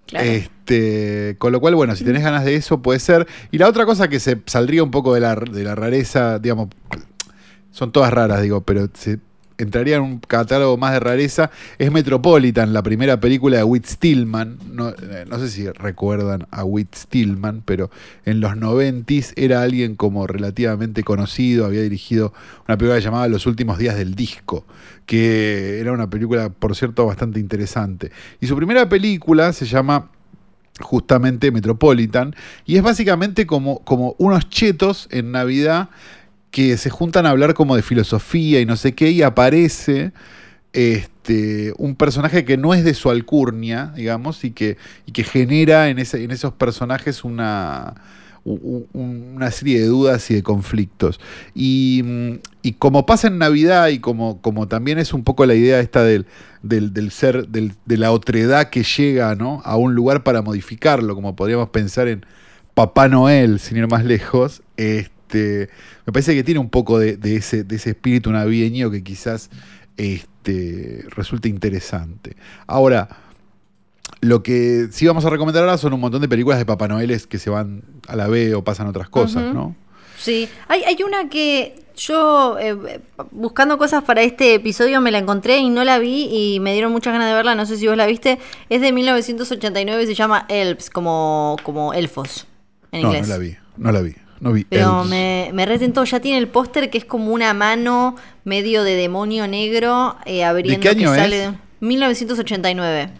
Claro. Este, con lo cual, bueno, si tenés ganas de eso, puede ser. Y la otra cosa que se saldría un poco de la, de la rareza, digamos, son todas raras, digo, pero se entraría en un catálogo más de rareza, es Metropolitan, la primera película de Whit Stillman. No, eh, no sé si recuerdan a Whit Stillman, pero en los noventis era alguien como relativamente conocido, había dirigido una película llamada Los últimos días del disco, que era una película, por cierto, bastante interesante. Y su primera película se llama justamente Metropolitan, y es básicamente como, como unos chetos en Navidad que se juntan a hablar como de filosofía y no sé qué, y aparece este, un personaje que no es de su alcurnia, digamos, y que, y que genera en, ese- en esos personajes una, una serie de dudas y de conflictos. Y, mm, y como pasa en Navidad y como, como también es un poco la idea esta del, del, del ser, del- de la otredad que llega ¿no? a un lugar para modificarlo, como podríamos pensar en Papá Noel, sin ir más lejos, este, me parece que tiene un poco de, de ese, de ese espíritu navideño que quizás este, resulte interesante. Ahora, lo que sí vamos a recomendar ahora son un montón de películas de Papá Noeles que se van a la B o pasan otras cosas. ¿no? Sí, hay, hay una que yo eh, buscando cosas para este episodio me la encontré y no la vi y me dieron muchas ganas de verla, no sé si vos la viste, es de 1989 y se llama Elves, como, como elfos en No, inglés. no la vi. no la vi. No vi. Pero me, me retentó, ya tiene el póster que es como una mano medio de demonio negro eh, abriendo qué año que sale es? de 1989.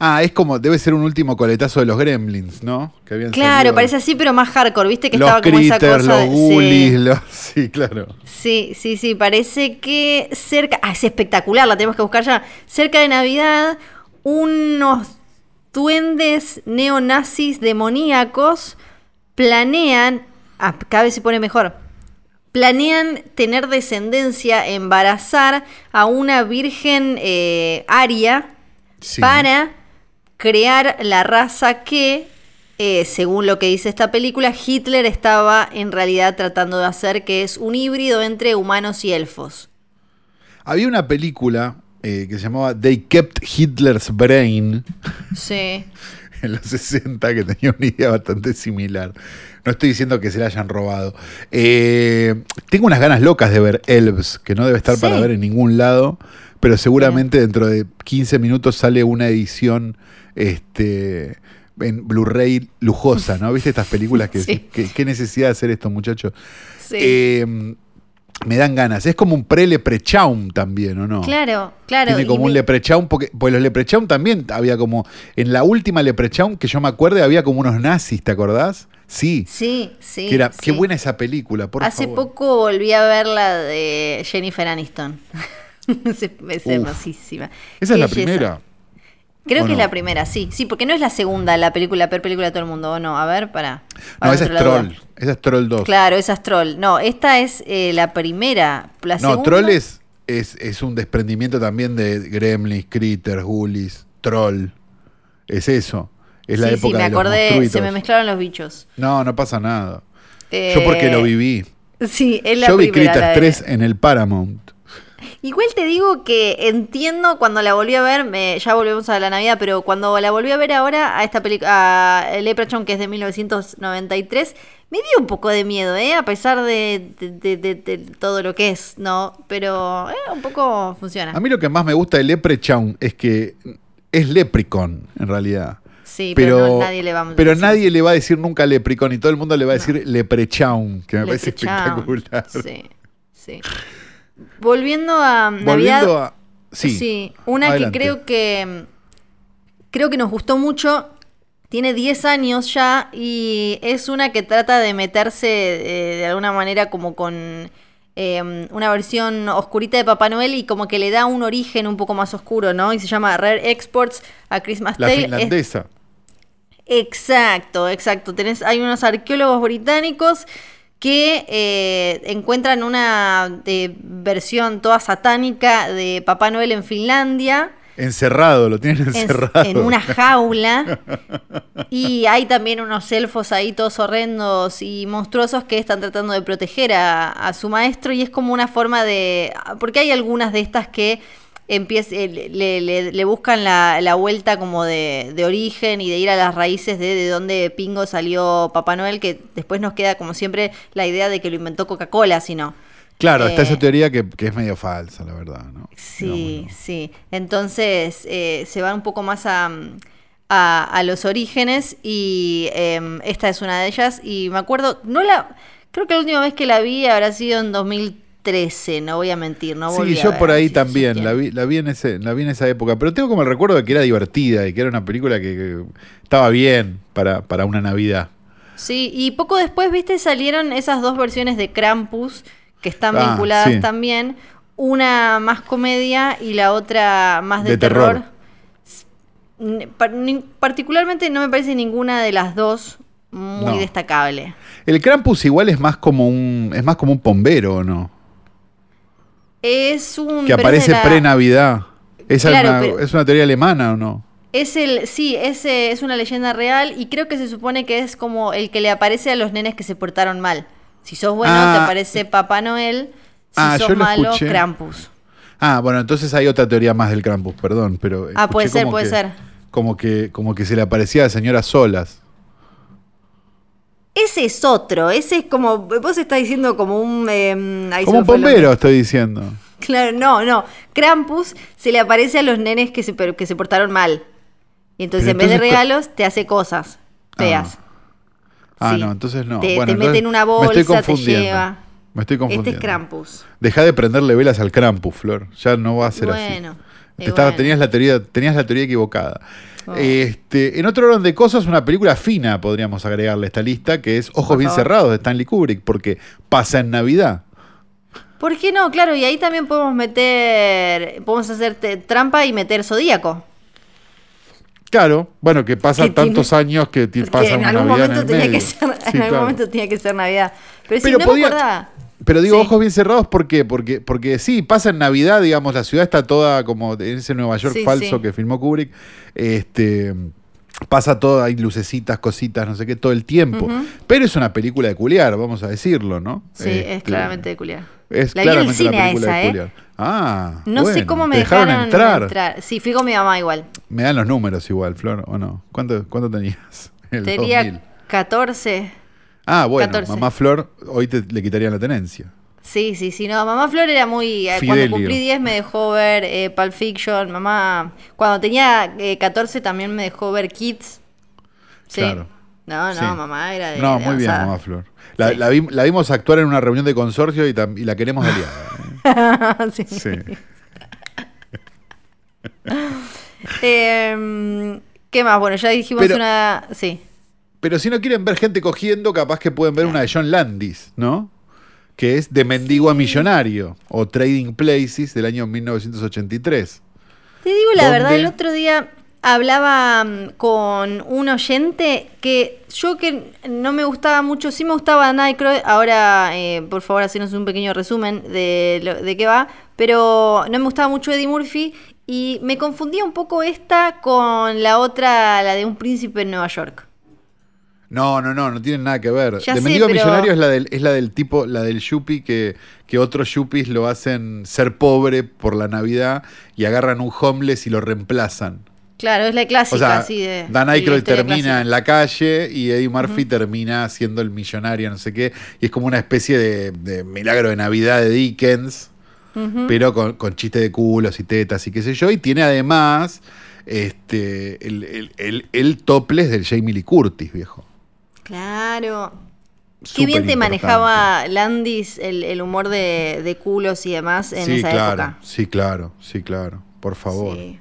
Ah, es como, debe ser un último coletazo de los gremlins, ¿no? Que habían Claro, salido- parece así, pero más hardcore, viste que los estaba como esa cosa los de- ghoulies, [laughs] sí. los... Sí, claro. Sí, sí, sí, parece que cerca, ah, es espectacular, la tenemos que buscar ya. Cerca de Navidad, unos duendes neonazis demoníacos planean, ah, cada vez se pone mejor, planean tener descendencia, embarazar a una virgen eh, aria Sí. para crear la raza que, eh, según lo que dice esta película, Hitler estaba en realidad tratando de hacer, que es un híbrido entre humanos y elfos. Había una película eh, que se llamaba They Kept Hitler's Brain Sí. [laughs] en los [laughs] 60 que tenía una idea bastante similar. No estoy diciendo que se la hayan robado. Eh, tengo unas ganas locas de ver Elves, que no debe estar para ver en ningún lado, pero seguramente dentro de 15 minutos sale una edición este, en Blu-ray lujosa, ¿no? ¿Viste estas películas que, [laughs] Sí. que- qué necesidad de hacer esto, muchachos? Sí. Eh, me dan ganas. Es como un pre-leprechaun también, ¿o no? claro, claro. Tiene y como un me- leprechaun, porque pues los leprechaun también había como. En la última leprechaun que yo me acuerde había como unos nazis, ¿te acordás? Sí. Sí, sí. que era, sí. Qué buena esa película, por Hace favor. poco volví a ver la de Jennifer Aniston. [laughs] es hermosísima. Esa es la belleza. primera. Creo ¿O que es la primera, sí. Sí, porque no es la segunda, la película, la peor película de todo el mundo, ¿o no? A ver, para. No, esa es Troll. Esa es Troll 2. Claro, esa es Troll. No, esta es eh, la primera. La no, segunda- Troll es, es, es un desprendimiento también de Gremlins, Critters, Ghoulies, Troll. Es eso. Es la sí, época sí, me de acordé, se me mezclaron los bichos. No, no pasa nada. Eh, Yo porque lo viví. Sí, es la Yo vi de- 3 en el Paramount. Igual te digo que entiendo cuando la volví a ver, me- ya volvemos a la Navidad, pero cuando la volví a ver ahora a esta película, a Leprechaun, que es de 1993, me dio un poco de miedo, ¿eh? A pesar de, de- de- de- de todo lo que es, ¿no? Pero eh, un poco funciona. A mí lo que más me gusta de Leprechaun es que es Leprechaun, en realidad. Sí, pero, Pero, no- nadie le va a pero decir nadie le va a decir nunca Leprechaun y todo el mundo le va a decir Leprechaun, que me parece espectacular. Sí, sí. Volviendo a Navidad. Volviendo a. Sí. Sí, una Adelante. que creo que creo que nos gustó mucho. Tiene 10 años ya y es una que trata de meterse eh, de alguna manera como con eh, una versión oscurita de Papá Noel y como que le da un origen un poco más oscuro, ¿no? Y se llama Rare Exports a Christmas La Tale. Es- finlandesa. Exacto, exacto. Tenés, hay unos arqueólogos británicos que eh, encuentran una eh, versión toda satánica de Papá Noel en Finlandia. Encerrado, lo tienen en- encerrado. En, una jaula. [laughs] Y hay también unos elfos ahí todos horrendos y monstruosos que están tratando de proteger a, a su maestro. Y es como una forma de. Porque hay algunas de estas que empiez- eh, le, le- le buscan la, la vuelta como de, de origen y de ir a las raíces de, de dónde pingo salió Papá Noel, que después nos queda como siempre la idea de que lo inventó Coca-Cola, sino. Claro, está Eh, esa teoría que, que es medio falsa, la verdad. ¿no? Sí, sí. Entonces eh, se van un poco más a, a- a los orígenes y em, esta es una de ellas. Y me acuerdo, no la, creo que la última vez que la vi habrá sido en 2013, no voy a mentir, no volví Sí, a yo ver, por ahí si también, la vi, la, vi en ese, la vi en esa época, pero tengo como el recuerdo de que era divertida y que era una película que, que estaba bien para, para una Navidad. Sí, y poco después, viste, salieron esas dos versiones de Krampus que están Ah, vinculadas sí. también. Una más comedia y la otra más de, De terror. Particularmente no me parece ninguna de las dos muy No. destacable. El Krampus igual es más como un, es más como un pombero, ¿o no? Es un... Que aparece la- pre-Navidad. Esa Claro, es, una, pero- es una teoría alemana, ¿o no? Es el, sí, es, es una leyenda real y creo que se supone que es como el que le aparece a los nenes que se portaron mal. Si sos bueno, Ah. te aparece Papá Noel. Si Ah, sos malo, escuché. Krampus. Ah, bueno, entonces hay otra teoría más del Krampus, perdón, pero Ah, puede ser, puede que- ser. Como que, como que se le aparecía a señoras solas. Ese es otro, ese es como, vos estás diciendo como un... eh, ahí Como un bombero, estoy diciendo. Claro, no, no. Krampus se le aparece a los nenes que se, que se portaron mal. Y entonces en vez de regalos te hace cosas feas. Ah, Sí. no, entonces no. Te, Bueno, te entonces mete en una bolsa, te lleva. Me estoy Este confundiendo. es Krampus. Deja de prenderle velas al Krampus, Flor. Ya no va a ser así. Te estaba- bueno. tenías, la teoría, tenías la teoría equivocada. Oh. Este, en otro orden de cosas, una película fina podríamos agregarle a esta lista, que es Ojos bien cerrados de Stanley Kubrick, porque pasa en Navidad. ¿Por qué no? Claro, y ahí también podemos meter, podemos hacer trampa y meter Zodíaco. Claro, bueno, que pasan Que tiene- tantos años que ti- Porque pasa en algún momento en el tenía medio. que ser, en algún claro. momento tenía que ser Navidad. Pero, Pero si no podía- me acordaba. Pero digo, Sí. ojos bien cerrados, ¿por qué? Porque, porque sí, pasa en Navidad, digamos, la ciudad está toda como en ese Nueva York Sí, falso sí. que filmó Kubrick. Este, pasa todo, hay lucecitas, cositas, no sé qué, todo el tiempo. Pero es una película de culiar, vamos a decirlo, ¿no? Sí, es Este, claramente de culiar. Es La vi en el claramente cine una a película esa, de ¿eh? Ah, No sé bueno, cómo me ¿te dejaron, entrar. entrar. Sí, fui con mi mamá igual. Me dan los números igual, Flor, ¿o no? ¿Cuánto, cuánto tenías? [laughs] El Tenía 2000. 14. Ah, bueno, 14. mamá Flor, hoy te, le quitarían la tenencia. Sí, sí, sí. No, mamá Flor era muy. eh. Cuando cumplí 10 me dejó ver eh, Pulp Fiction. Mamá. Cuando tenía eh, 14 también me dejó ver Kids. Sí. Claro. No, no, Sí. mamá era de. No, de muy bien, mamá Flor. La, Sí. la vi- la vimos actuar en una reunión de consorcio y, tam- y la queremos aliada. ¿eh? [laughs] Sí. Sí. [laughs] Em, ¿Qué más? Bueno, ya dijimos Pero- una. Sí. Pero si no quieren ver gente cogiendo, capaz que pueden ver una de John Landis, ¿no? Que es De Mendigo a Millonario o Trading Places del año 1983. Te digo la verdad, el otro día hablaba mm, con un oyente que yo que no me gustaba mucho, sí me gustaba Nightcrawler, ahora eh, por favor hacenos un pequeño resumen de, lo- de qué va, pero no me gustaba mucho Eddie Murphy y me confundía un poco esta con la otra, la de un príncipe en Nueva York. No, no, no, no tienen nada que ver. Ya de sé, Mendigo a pero- Millonario es la del, es la del tipo, la del yuppie que, que otros yuppies lo hacen ser pobre por la Navidad y agarran un homeless y lo reemplazan. Claro, es la clásica O sea, así de... Dan Aykroyd termina clásica. en la calle y Eddie Murphy termina siendo el millonario, no sé qué. Y es como una especie de, de milagro de Navidad de Dickens, pero con, con chiste de culos y tetas y qué sé yo. Y tiene además este, el, el, el- el topless del Jamie Lee Curtis, viejo. Claro. Qué bien te manejaba Landis el, el humor de, de culos y demás en sí, esa claro, época. Sí, claro, sí, claro. Por favor. Sí,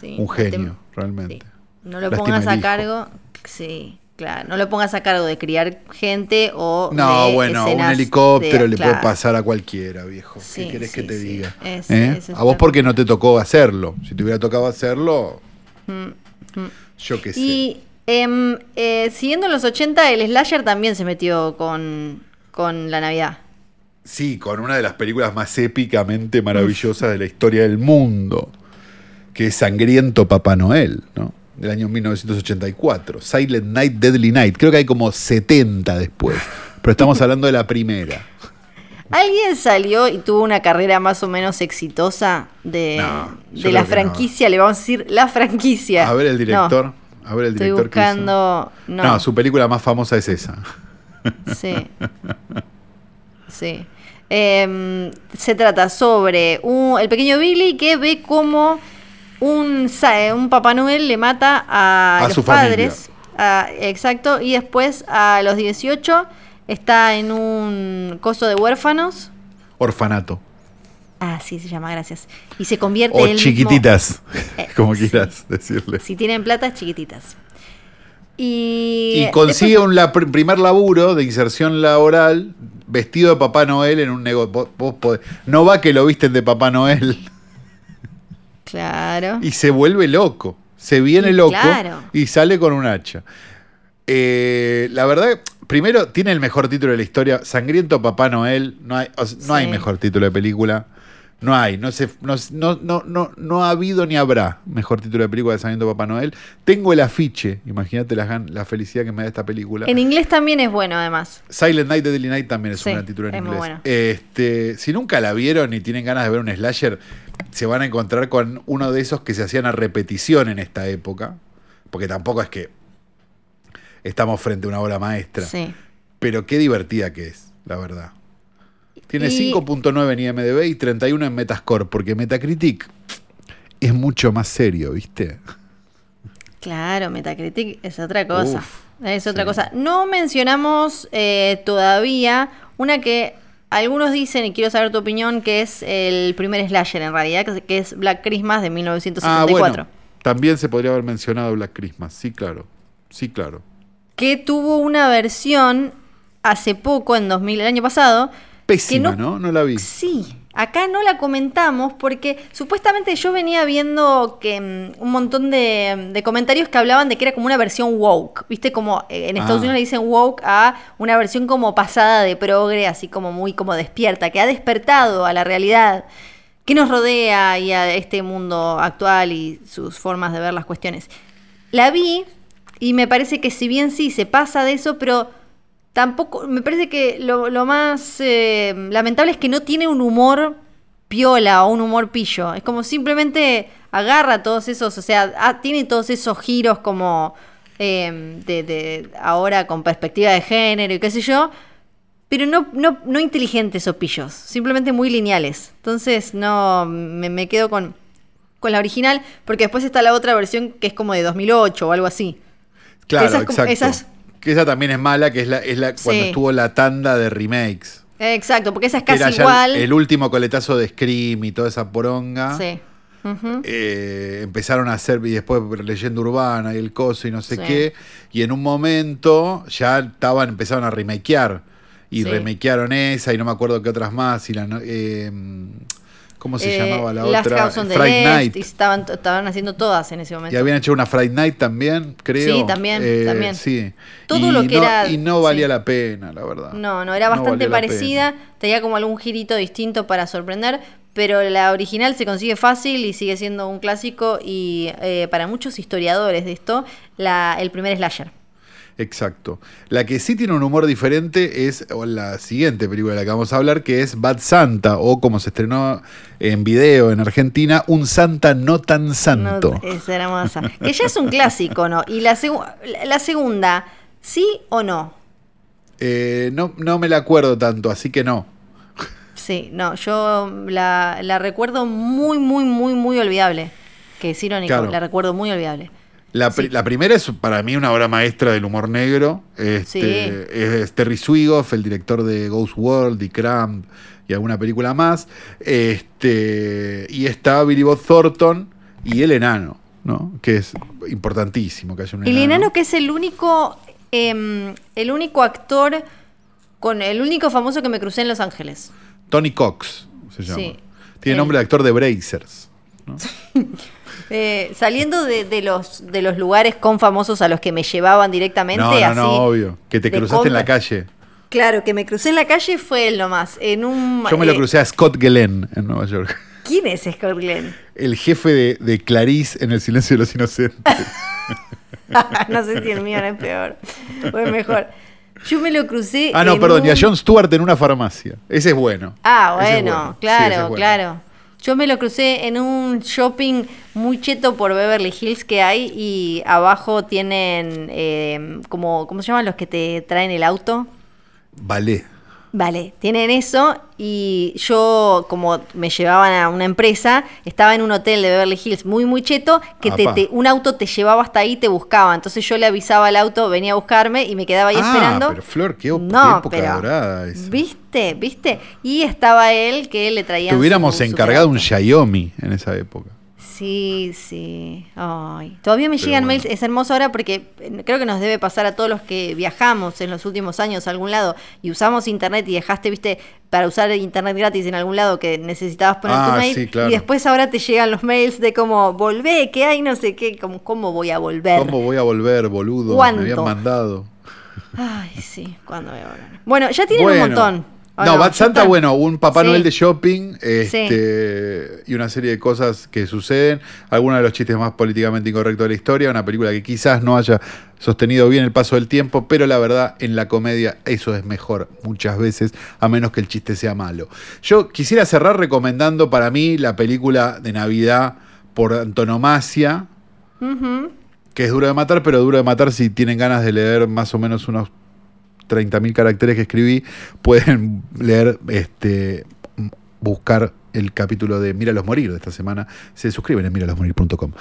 sí. Un genio, te- realmente. No lo Lástima pongas a cargo. Sí, claro. No lo pongas a cargo de criar gente o. No, de bueno, un helicóptero de- le claro. puede pasar a cualquiera, viejo. Sí, ¿Qué querés sí, que te sí. diga? Es- ¿Eh? A vos porque no te tocó hacerlo. Si te hubiera tocado hacerlo, yo qué sé. Mm, Y em, eh, siguiendo los 80, el Slasher también se metió con, con la Navidad. Sí, con una de las películas más épicamente maravillosas de la historia del mundo, que es Sangriento Papá Noel, ¿no? Del año 1984. Silent Night, Deadly Night. Creo que hay como 70 después. Pero estamos hablando de la primera. ¿Alguien salió y tuvo una carrera más o menos exitosa de, No, de la no. franquicia? Le vamos a decir la franquicia. A ver el director. No, A ver el estoy director. que hizo. buscando. No, no, su película más famosa es esa. [laughs] sí. Sí. Em, se trata sobre un- el pequeño Billy que ve como un, eh, un Papá Noel le mata a, A los su padres. a- exacto. Y después a los 18 está en un coso de huérfanos. Orfanato. Ah, sí, se llama, gracias. Y se convierte O mismo- chiquititas, [laughs] Eh, como sí. quieras decirle. Si tienen plata, chiquititas. Y, Y consigue un la- pr- primer laburo de inserción laboral vestido de Papá Noel en un negocio. No va que lo visten de Papá Noel [laughs] Claro. y se vuelve loco. Se viene Y loco claro. y sale con un hacha. Eh, la verdad, primero tiene el mejor título de la historia. Sangriento Papá Noel. No hay, no hay mejor título de película. No hay, no, se, no, no, no, no, ha habido ni habrá mejor título de película de Sangriento Papá Noel. Tengo el afiche, imagínate la, felicidad que me da esta película. En inglés también es bueno, además. Silent Night, Deadly Night también es Sí, un gran título en es muy inglés. bueno. Este, si nunca la vieron y tienen ganas de ver un slasher, se van a encontrar con uno de esos que se hacían a repetición en esta época. Porque tampoco es que estamos frente a una obra maestra. Sí. Pero qué divertida que es, la verdad. Tiene Y- 5.9 en IMDB y 31 en Metascore, porque Metacritic es mucho más serio, ¿viste? Claro, Metacritic es otra cosa. Uf, Es otra Sí. cosa. No mencionamos eh, todavía una que algunos dicen, y quiero saber tu opinión, que es el primer slasher en realidad, que es- Black Christmas de Ah, 1974. bueno. También se podría haber mencionado Black Christmas. Sí, claro. Sí, claro. Que tuvo una versión hace poco, en 2000, el año pasado. Pésima, que ¿no? No la vi. Sí, acá no la comentamos porque supuestamente yo venía viendo que mm, un montón de, de comentarios que hablaban de que era como una versión woke, ¿viste? Como eh, en Estados Ah. Unidos le dicen woke a una versión como pasada de progre, así como muy como despierta, que ha despertado a la realidad que nos rodea y a este mundo actual y sus formas de ver las cuestiones. La vi y me parece que si bien sí se pasa de eso, pero tampoco, me parece que lo, lo más eh, lamentable es que no tiene un humor piola o un humor pillo. Es como simplemente agarra todos esos, o sea, ah, tiene todos esos giros como eh, de, de ahora con perspectiva de género y qué sé yo, pero no, no, no inteligentes o pillos, simplemente muy lineales. Entonces no, me, me quedo con, con la original, porque después está la otra versión que es como de 2008 o algo así. Claro, esas exacto. esas- Que esa también es mala, que es la, es la cuando Sí. estuvo la tanda de remakes. Exacto, porque esa es casi era ya igual. el, el último coletazo de Scream y toda esa poronga. Sí. Eh, empezaron a hacer, y después leyenda urbana y el coso y no sé Sí. qué. Y en un momento ya estaban, empezaron a remakear. Y Sí. remakearon esa y no me acuerdo qué otras más. Y la, eh, ¿Cómo se Eh, llamaba la Last otra? House on the Left, Night. y estaban, estaban haciendo todas en ese momento. Y habían hecho una Friday Night también, creo. Sí, también, también. Sí. Todo y lo que no, era- Y no valía sí. la pena, la verdad. No, no, era bastante valía la parecida, tenía como algún girito distinto para sorprender, pero la original se consigue fácil y sigue siendo un clásico y eh, para muchos historiadores de esto, la, el primer slasher. Exacto. La que sí tiene un humor diferente es la siguiente película de la que vamos a hablar, que es Bad Santa, o como se estrenó en video en Argentina, Un Santa no tan santo. No, es hermosa. Que ya es un clásico, ¿no? Y la, segu- la- la segunda, ¿sí o no? Eh, no, no me la acuerdo tanto, así que no. Sí, no, yo la, la recuerdo muy, muy, muy, muy olvidable. Que es irónico, Claro. la recuerdo muy olvidable. La, pri- Sí. la primera es para mí una obra maestra del humor negro. Este, Sí. Es Terry Swigoff, el director de Ghost World y Cramp y alguna película más. Este, y está Billy Bob Thornton y el enano, ¿no? Que es importantísimo que haya un El enano. enano que es el único, em, el único actor con el único famoso que me crucé en Los Ángeles. Tony Cox se llama. Sí. Tiene Él. nombre de actor de Brazers. [laughs] Eh, saliendo de, de los, de los lugares con famosos a los que me llevaban directamente, No, no, así. no, obvio. Que te cruzaste en la calle. Claro, que me crucé en la calle fue él nomás. En un, Yo me lo eh, crucé a Scott Glenn en Nueva York. ¿Quién es Scott Glenn? El jefe de, de Clarice en El Silencio de los Inocentes. [laughs] no sé si el mío no es peor o es mejor. Yo me lo crucé. Ah, no, en perdón, y a Jon Stewart en una farmacia. Ese es bueno. Ah, es bueno, claro, ese es bueno. claro. Yo me lo crucé en un shopping muy cheto por Beverly Hills que hay y abajo tienen eh, como, ¿cómo se llaman los que te traen el auto? Vale. Vale, tienen eso y yo como me llevaban a una empresa, estaba en un hotel de Beverly Hills muy muy cheto, que te, un auto te llevaba hasta ahí y te buscaba. Entonces yo le avisaba al auto, venía a buscarme y me quedaba ahí Ah, esperando. pero Flor, qué, No, qué época pero, dorada esa. ¿Viste? ¿Viste? Y estaba él que le traía. Te hubiéramos encargado un Xiaomi en esa época. Sí, sí. Ay. Todavía me Pero llegan bueno. mails. Es hermoso ahora porque eh, creo que nos debe pasar a todos los que viajamos en los últimos años a algún lado y usamos internet y dejaste, viste, para usar internet gratis en algún lado que necesitabas poner tu Ah, mail. sí, claro. Y después ahora te llegan los mails de como, volvé, ¿qué hay? No sé qué. Como, ¿Cómo voy a volver? ¿Cómo voy a volver, boludo? ¿Cuánto? Me habían mandado. Ay, sí. ¿Cuándo voy a volver? Bueno, ya tienen Bueno. un montón. ¿O No, Bad ¿Ya Santa, bueno, un Papá Sí. Noel de shopping este, y una serie de cosas que suceden. Algunos de los chistes más políticamente incorrectos de la historia. Una película que quizás no haya sostenido bien el paso del tiempo, pero la verdad, en la comedia eso es mejor muchas veces, a menos que el chiste sea malo. Yo quisiera cerrar recomendando para mí la película de Navidad por antonomasia, Ujú. que es duro de matar, pero duro de matar si tienen ganas de leer más o menos unos 30.000 caracteres que escribí, pueden leer, este, buscar el capítulo de Míralos Morir de esta semana. Se suscriben en míralosmorir.com.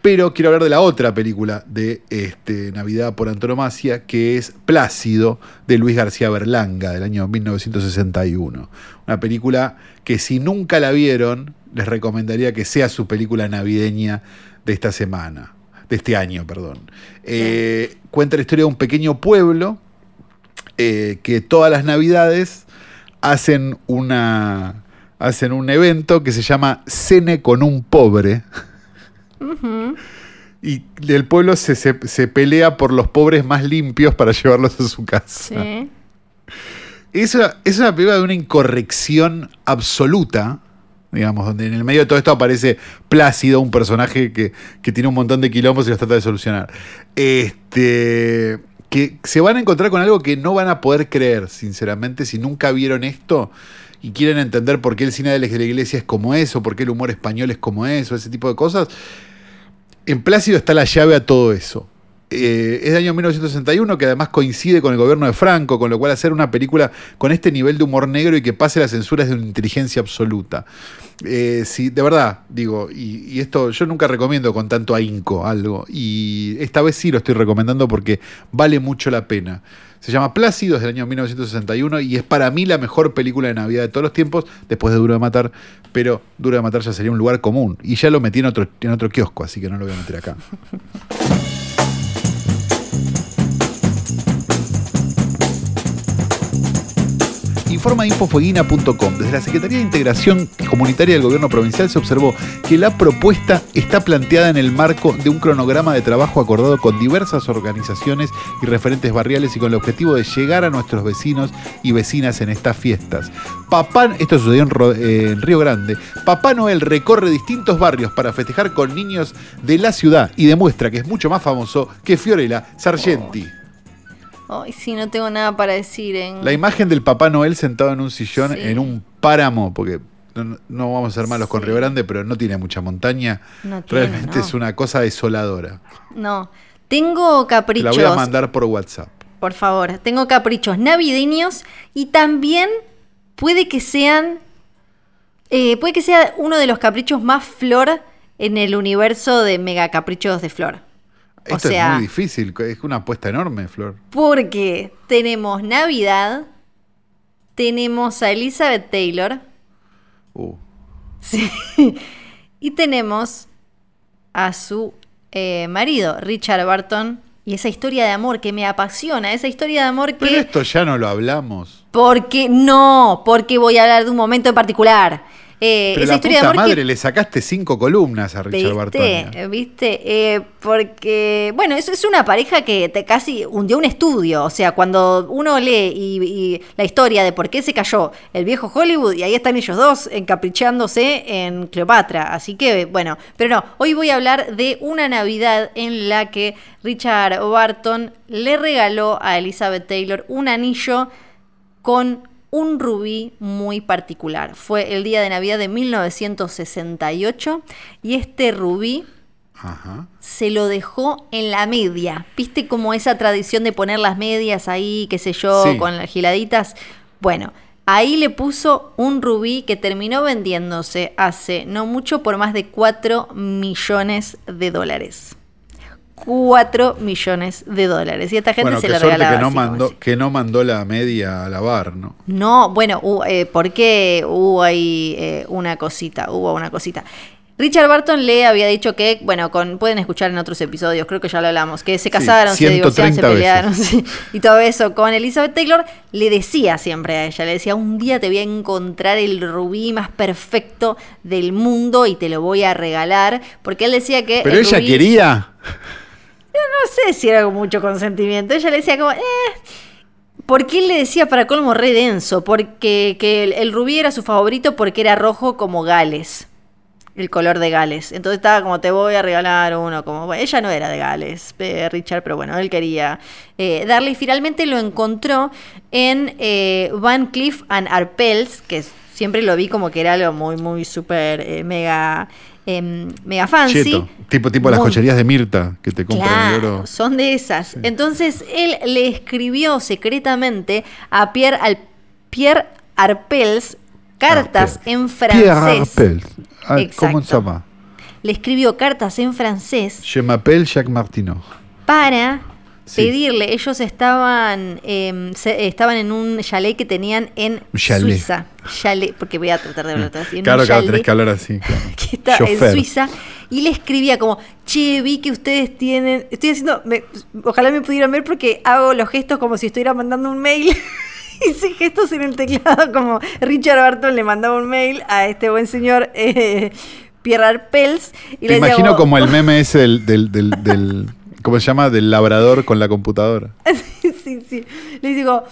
Pero quiero hablar de la otra película de este, Navidad por antonomasia, que es Plácido, de Luis García Berlanga, del año 1961. Una película que si nunca la vieron, les recomendaría que sea su película navideña de esta semana, de este año, perdón. Eh, cuenta la historia de un pequeño pueblo eh, que todas las navidades hacen una hacen un evento que se llama Cene con un pobre. Y el pueblo se, se- se pelea por los pobres más limpios para llevarlos a su casa. Sí. Es una, es una película de una incorrección absoluta, digamos, donde en el medio de todo esto aparece Plácido, un personaje que, que tiene un montón de quilombos y los trata de solucionar. Este, que se van a encontrar con algo que no van a poder creer, sinceramente, si nunca vieron esto y quieren entender por qué el cine de la iglesia es como eso, por qué el humor español es como eso, ese tipo de cosas. En Plácido está la llave a todo eso. Eh, es del año 1961, que además coincide con el gobierno de Franco, con lo cual hacer una película con este nivel de humor negro y que pase la censura es de una inteligencia absoluta. Eh, sí, de verdad, digo, y, esto yo nunca recomiendo con tanto ahínco algo, y esta vez sí lo estoy recomendando porque vale mucho la pena. Se llama Plácido, es del año 1961 y es para mí la mejor película de Navidad de todos los tiempos, después de Duro de Matar, pero Duro de Matar ya sería un lugar común y ya lo metí en otro, en otro kiosco, así que no lo voy a meter acá. [laughs] Informa infofueguina.com. Desde la Secretaría de Integración Comunitaria del Gobierno Provincial se observó que la propuesta está planteada en el marco de un cronograma de trabajo acordado con diversas organizaciones y referentes barriales y con el objetivo de llegar a nuestros vecinos y vecinas en estas fiestas. Papá, esto sucedió en, eh, Río Grande. Papá Noel recorre distintos barrios para festejar con niños de la ciudad y demuestra que es mucho más famoso que Fiorella Sargenti. Ay, sí, no tengo nada para decir. En... La imagen del Papá Noel sentado en un sillón Sí. en un páramo, porque no, no vamos a ser malos con. Río Grande, pero no tiene mucha montaña. No tiene, Realmente no. es una cosa desoladora. No. Tengo Te la caprichos. voy a mandar por WhatsApp. Por favor, tengo caprichos navideños y también puede que sean. eh, puede que sea uno de los caprichos más flor en el universo de mega caprichos de flor. O Esto sea- es muy difícil, es una apuesta enorme, Flor. Porque tenemos Navidad, tenemos a Elizabeth Taylor Uh. sí, [laughs] y tenemos a su eh, marido, Richard Barton, y esa historia de amor que me apasiona, esa historia de amor Pero que... esto ya no lo hablamos. Porque no, porque voy a hablar de un momento en particular. Eh, Pero esa la historia puta de amor que- madre, le sacaste cinco columnas a Richard ¿Viste? ¿Viste? Eh, porque, bueno, eso es una pareja que te casi hundió un estudio. O sea, cuando uno lee y, y la historia de por qué se cayó el viejo Hollywood, y ahí están ellos dos encaprichándose en Cleopatra. Así que, bueno, pero no, hoy voy a hablar de una Navidad en la que Richard Barton le regaló a Elizabeth Taylor un anillo con un rubí muy particular. Fue el día de Navidad de 1968 y este rubí Ajá. se lo dejó en la media. ¿Viste como esa tradición de poner las medias ahí, qué sé yo, Sí. con las giladitas? Bueno, ahí le puso un rubí que terminó vendiéndose hace no mucho por más de 4 millones de dólares. 4 millones de dólares. Y esta gente Bueno, se suerte regalaba. que no, así mandó, que no mandó la media a lavar, ¿no? No, bueno, hu- eh, porque hubo ahí eh, una cosita, hubo una cosita. Richard Barton le había dicho que, bueno, con, pueden escuchar en otros episodios, creo que ya lo hablamos, que se casaron, se divorciaron, se 130 pelearon [laughs] sí, y todo eso. Con Elizabeth Taylor le decía siempre a ella, le decía, un día te voy a encontrar el rubí más perfecto del mundo y te lo voy a regalar, porque él decía que... Pero el ella rubí- quería. No sé si era con mucho consentimiento. Ella le decía como, eh. Porque él le decía para colmo re denso, porque que el, rubí era su favorito porque era rojo como Gales. El color de Gales. Entonces estaba como, te voy a regalar uno. Como, ella no era de Gales, eh, Richard, pero bueno, él quería eh, darle. Y finalmente lo encontró en eh, Van Cleef and Arpels, que siempre lo vi como que era algo muy, muy súper eh, mega, em, mega fancy. Cheto. Tipo, tipo las joyerías de Mirta que te compran el oro. Claro, son de esas. Entonces él le escribió secretamente a Pierre, al, Pierre Arpels cartas Pierre. en Pierre francés. Arpels. Ah, ¿Cómo se llama? le escribió cartas en francés Je m'appelle Jacques Martineau. para Sí. pedirle. Ellos estaban, eh, se- estaban en un chalet que tenían en chalet. Suiza. Chalet, porque voy a tratar de hablar todo así. en Claro, un claro, tenés que hablar así. claro. [laughs] que está en Chofer. Suiza y le escribía como, che, vi que ustedes tienen, estoy haciendo, me- ojalá me pudieran ver porque hago los gestos como si estuviera mandando un mail. [laughs] Hice gestos en el teclado como Richard Barton le mandaba un mail a este buen señor eh, Pierre Arpels. Y Te le decía imagino como el [laughs] meme ese del, del, del, del- ¿cómo se llama? Del labrador con la computadora. [laughs] sí, sí. Le digo,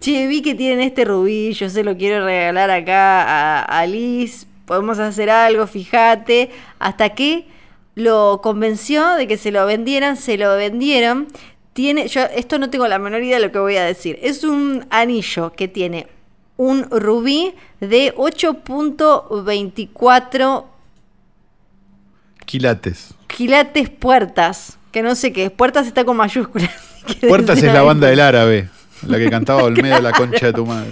che, vi que tienen este rubí, yo se lo quiero regalar acá a, a Liz, podemos hacer algo, fíjate. Hasta que lo convenció de que se lo vendieran, se lo vendieron. Tiene, yo esto no tengo la menor idea de lo que voy a decir. Es un anillo que tiene un rubí de 8.24 Quilates. quilates puertas. Que no sé qué. Puertas está con mayúsculas. [laughs] Puertas es la banda del árabe, la que cantaba [laughs] Olmedo, la concha de tu madre.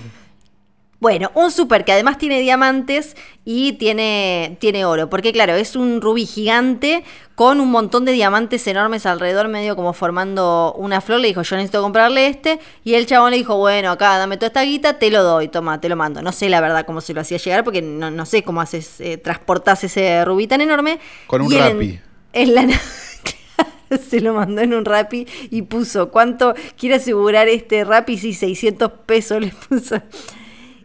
Bueno, un super que además tiene diamantes y tiene, tiene oro. Porque claro, es un rubí gigante con un montón de diamantes enormes alrededor, medio como formando una flor. Le dijo, yo necesito comprarle este. Y el chabón le dijo, bueno, acá dame toda esta guita, te lo doy, toma, te lo mando. No sé la verdad cómo se lo hacía llegar, porque no, no sé cómo haces, eh, transportás ese rubí tan enorme. Con un él en- en la Claro, [laughs] [laughs] se lo mandó en un Rappi y puso, ¿cuánto quiere asegurar este Rappi? Sí, 600 pesos le puso.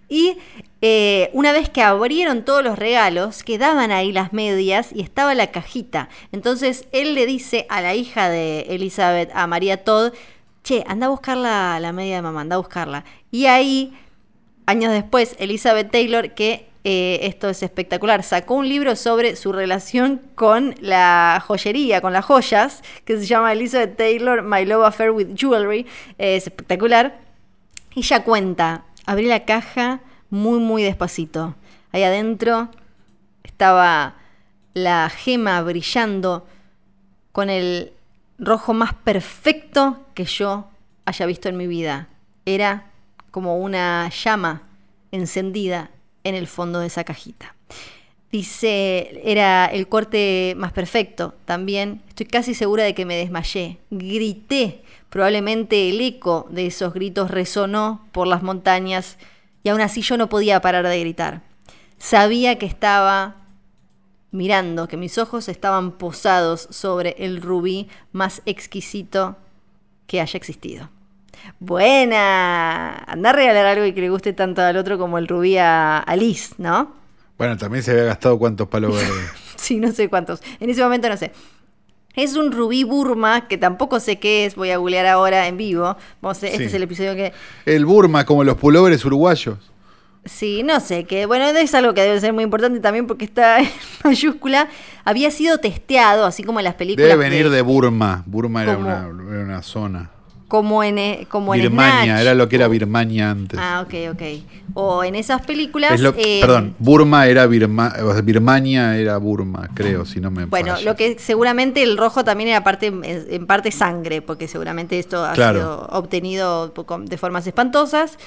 Y eh, una vez que abrieron todos los regalos, quedaban ahí las medias y estaba la cajita. Entonces él le dice a la hija de Elizabeth, a María Todd, che, anda a buscar la, la media de mamá, anda a buscarla. Y ahí, años después, Elizabeth Taylor, que eh, esto es espectacular, sacó un libro sobre su relación con la joyería, con las joyas, que se llama Elizabeth Taylor, My Love Affair with Jewelry. Eh, es espectacular. Y ella cuenta, abrí la caja muy, muy despacito. Ahí adentro estaba la gema brillando con el rojo más perfecto que yo haya visto en mi vida. Era como una llama encendida en el fondo de esa cajita. Dice, era el corte más perfecto. También estoy casi segura de que me desmayé. Grité. Probablemente el eco de esos gritos resonó por las montañas y aún así yo no podía parar de gritar. Sabía que estaba mirando, que mis ojos estaban posados sobre el rubí más exquisito que haya existido. Buena. Anda a regalar algo y que le guste tanto al otro como el rubí a, a Liz, ¿no? Bueno, también se había gastado cuántos palos [laughs] verdes. Sí, no sé cuántos. En ese momento no sé. Es un rubí Burma, que tampoco sé qué es, voy a googlear ahora en vivo. Vamos a- este Sí. es el episodio que... El Burma, como los pulóveres uruguayos. Sí, no sé, que bueno, es algo que debe ser muy importante también porque está [laughs] en mayúscula. Había sido testeado, así como en las películas. Debe venir de- de Burma. Burma era una, era una zona. Como en, eh, como en Birmania, Snatch. era lo que era Birmania antes. Ah, ok, ok. O en esas películas... Es lo- eh, perdón, Burma era Birma, o sea, Birmania era Burma, creo, si no me Bueno, lo que seguramente el rojo también era parte, en parte sangre, porque seguramente esto ha Claro. sido obtenido de formas espantosas.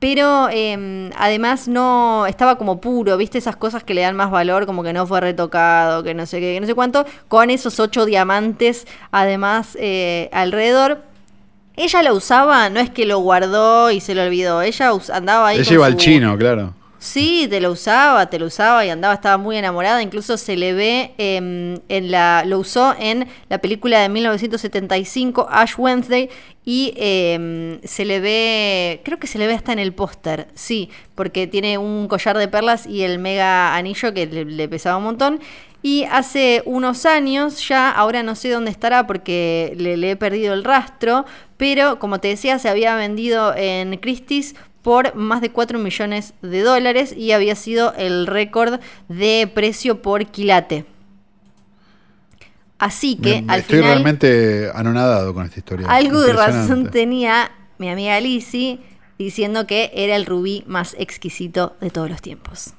Pero eh, además no estaba como puro, ¿viste? Esas cosas que le dan más valor, como que no fue retocado, que no sé qué, que no sé cuánto, con esos ocho diamantes además eh, alrededor. Ella lo usaba, no es que lo guardó y se lo olvidó, ella andaba ahí. Ella con iba al chino, claro. Sí, te lo usaba, te lo usaba y andaba, estaba muy enamorada. Incluso se le ve em, en la, lo usó en la película de 1975, Ash Wednesday, y em, se le ve, creo que se le ve hasta en el póster, sí, porque tiene un collar de perlas y el mega anillo que le, le pesaba un montón. Y hace unos años ya, ahora no sé dónde estará porque le, le he perdido el rastro, pero como te decía, se había vendido en Christie's por más de 4 millones de dólares y había sido el récord de precio por quilate. Así que Me- al estoy final realmente anonadado con esta historia. algo de razón tenía mi amiga Lizzie diciendo que era el rubí más exquisito de todos los tiempos.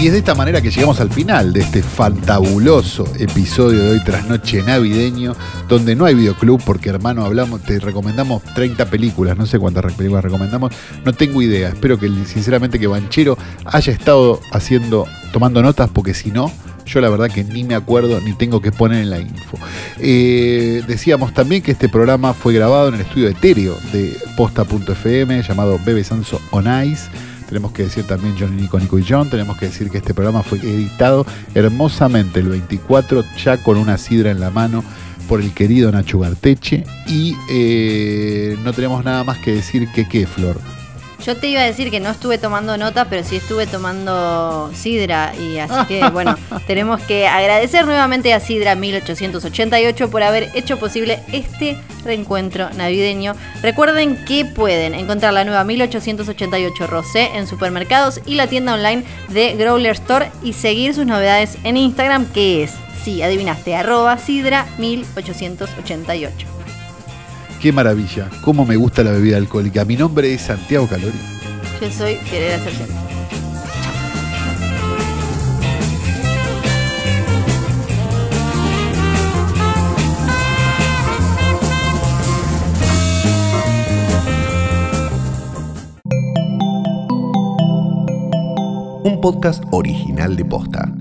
Y es de esta manera que llegamos al final de este fantabuloso episodio de hoy tras noche navideño, donde no hay videoclub, porque hermano, hablamos, te recomendamos 30 películas, no sé cuántas películas recomendamos, no tengo idea. Espero que sinceramente que Banchero haya estado haciendo, tomando notas, porque si no, yo la verdad que ni me acuerdo ni tengo que poner en la info. Eh, decíamos también que este programa fue grabado en el estudio etéreo de posta.fm llamado Bebe Sanso On Ice tenemos que decir también Johnny Nico, Nico y John. Tenemos que decir que este programa fue editado hermosamente el 24, ya con una sidra en la mano por el querido Nacho Garteche. Y eh, no tenemos nada más que decir que qué, Flor. Yo te iba a decir que no estuve tomando nota, pero sí estuve tomando Sidra. Y así que, [laughs] bueno, tenemos que agradecer nuevamente a Sidra 1888 por haber hecho posible este reencuentro navideño. Recuerden que pueden encontrar la nueva 1888 Rosé en supermercados y la tienda online de Growler Store y seguir sus novedades en Instagram, que es, sí, adivinaste, arroba Sidra 1888. Qué maravilla, cómo me gusta la bebida alcohólica. Mi nombre es Santiago Calori. Yo soy Fiorella Sargento. Un podcast original de Posta.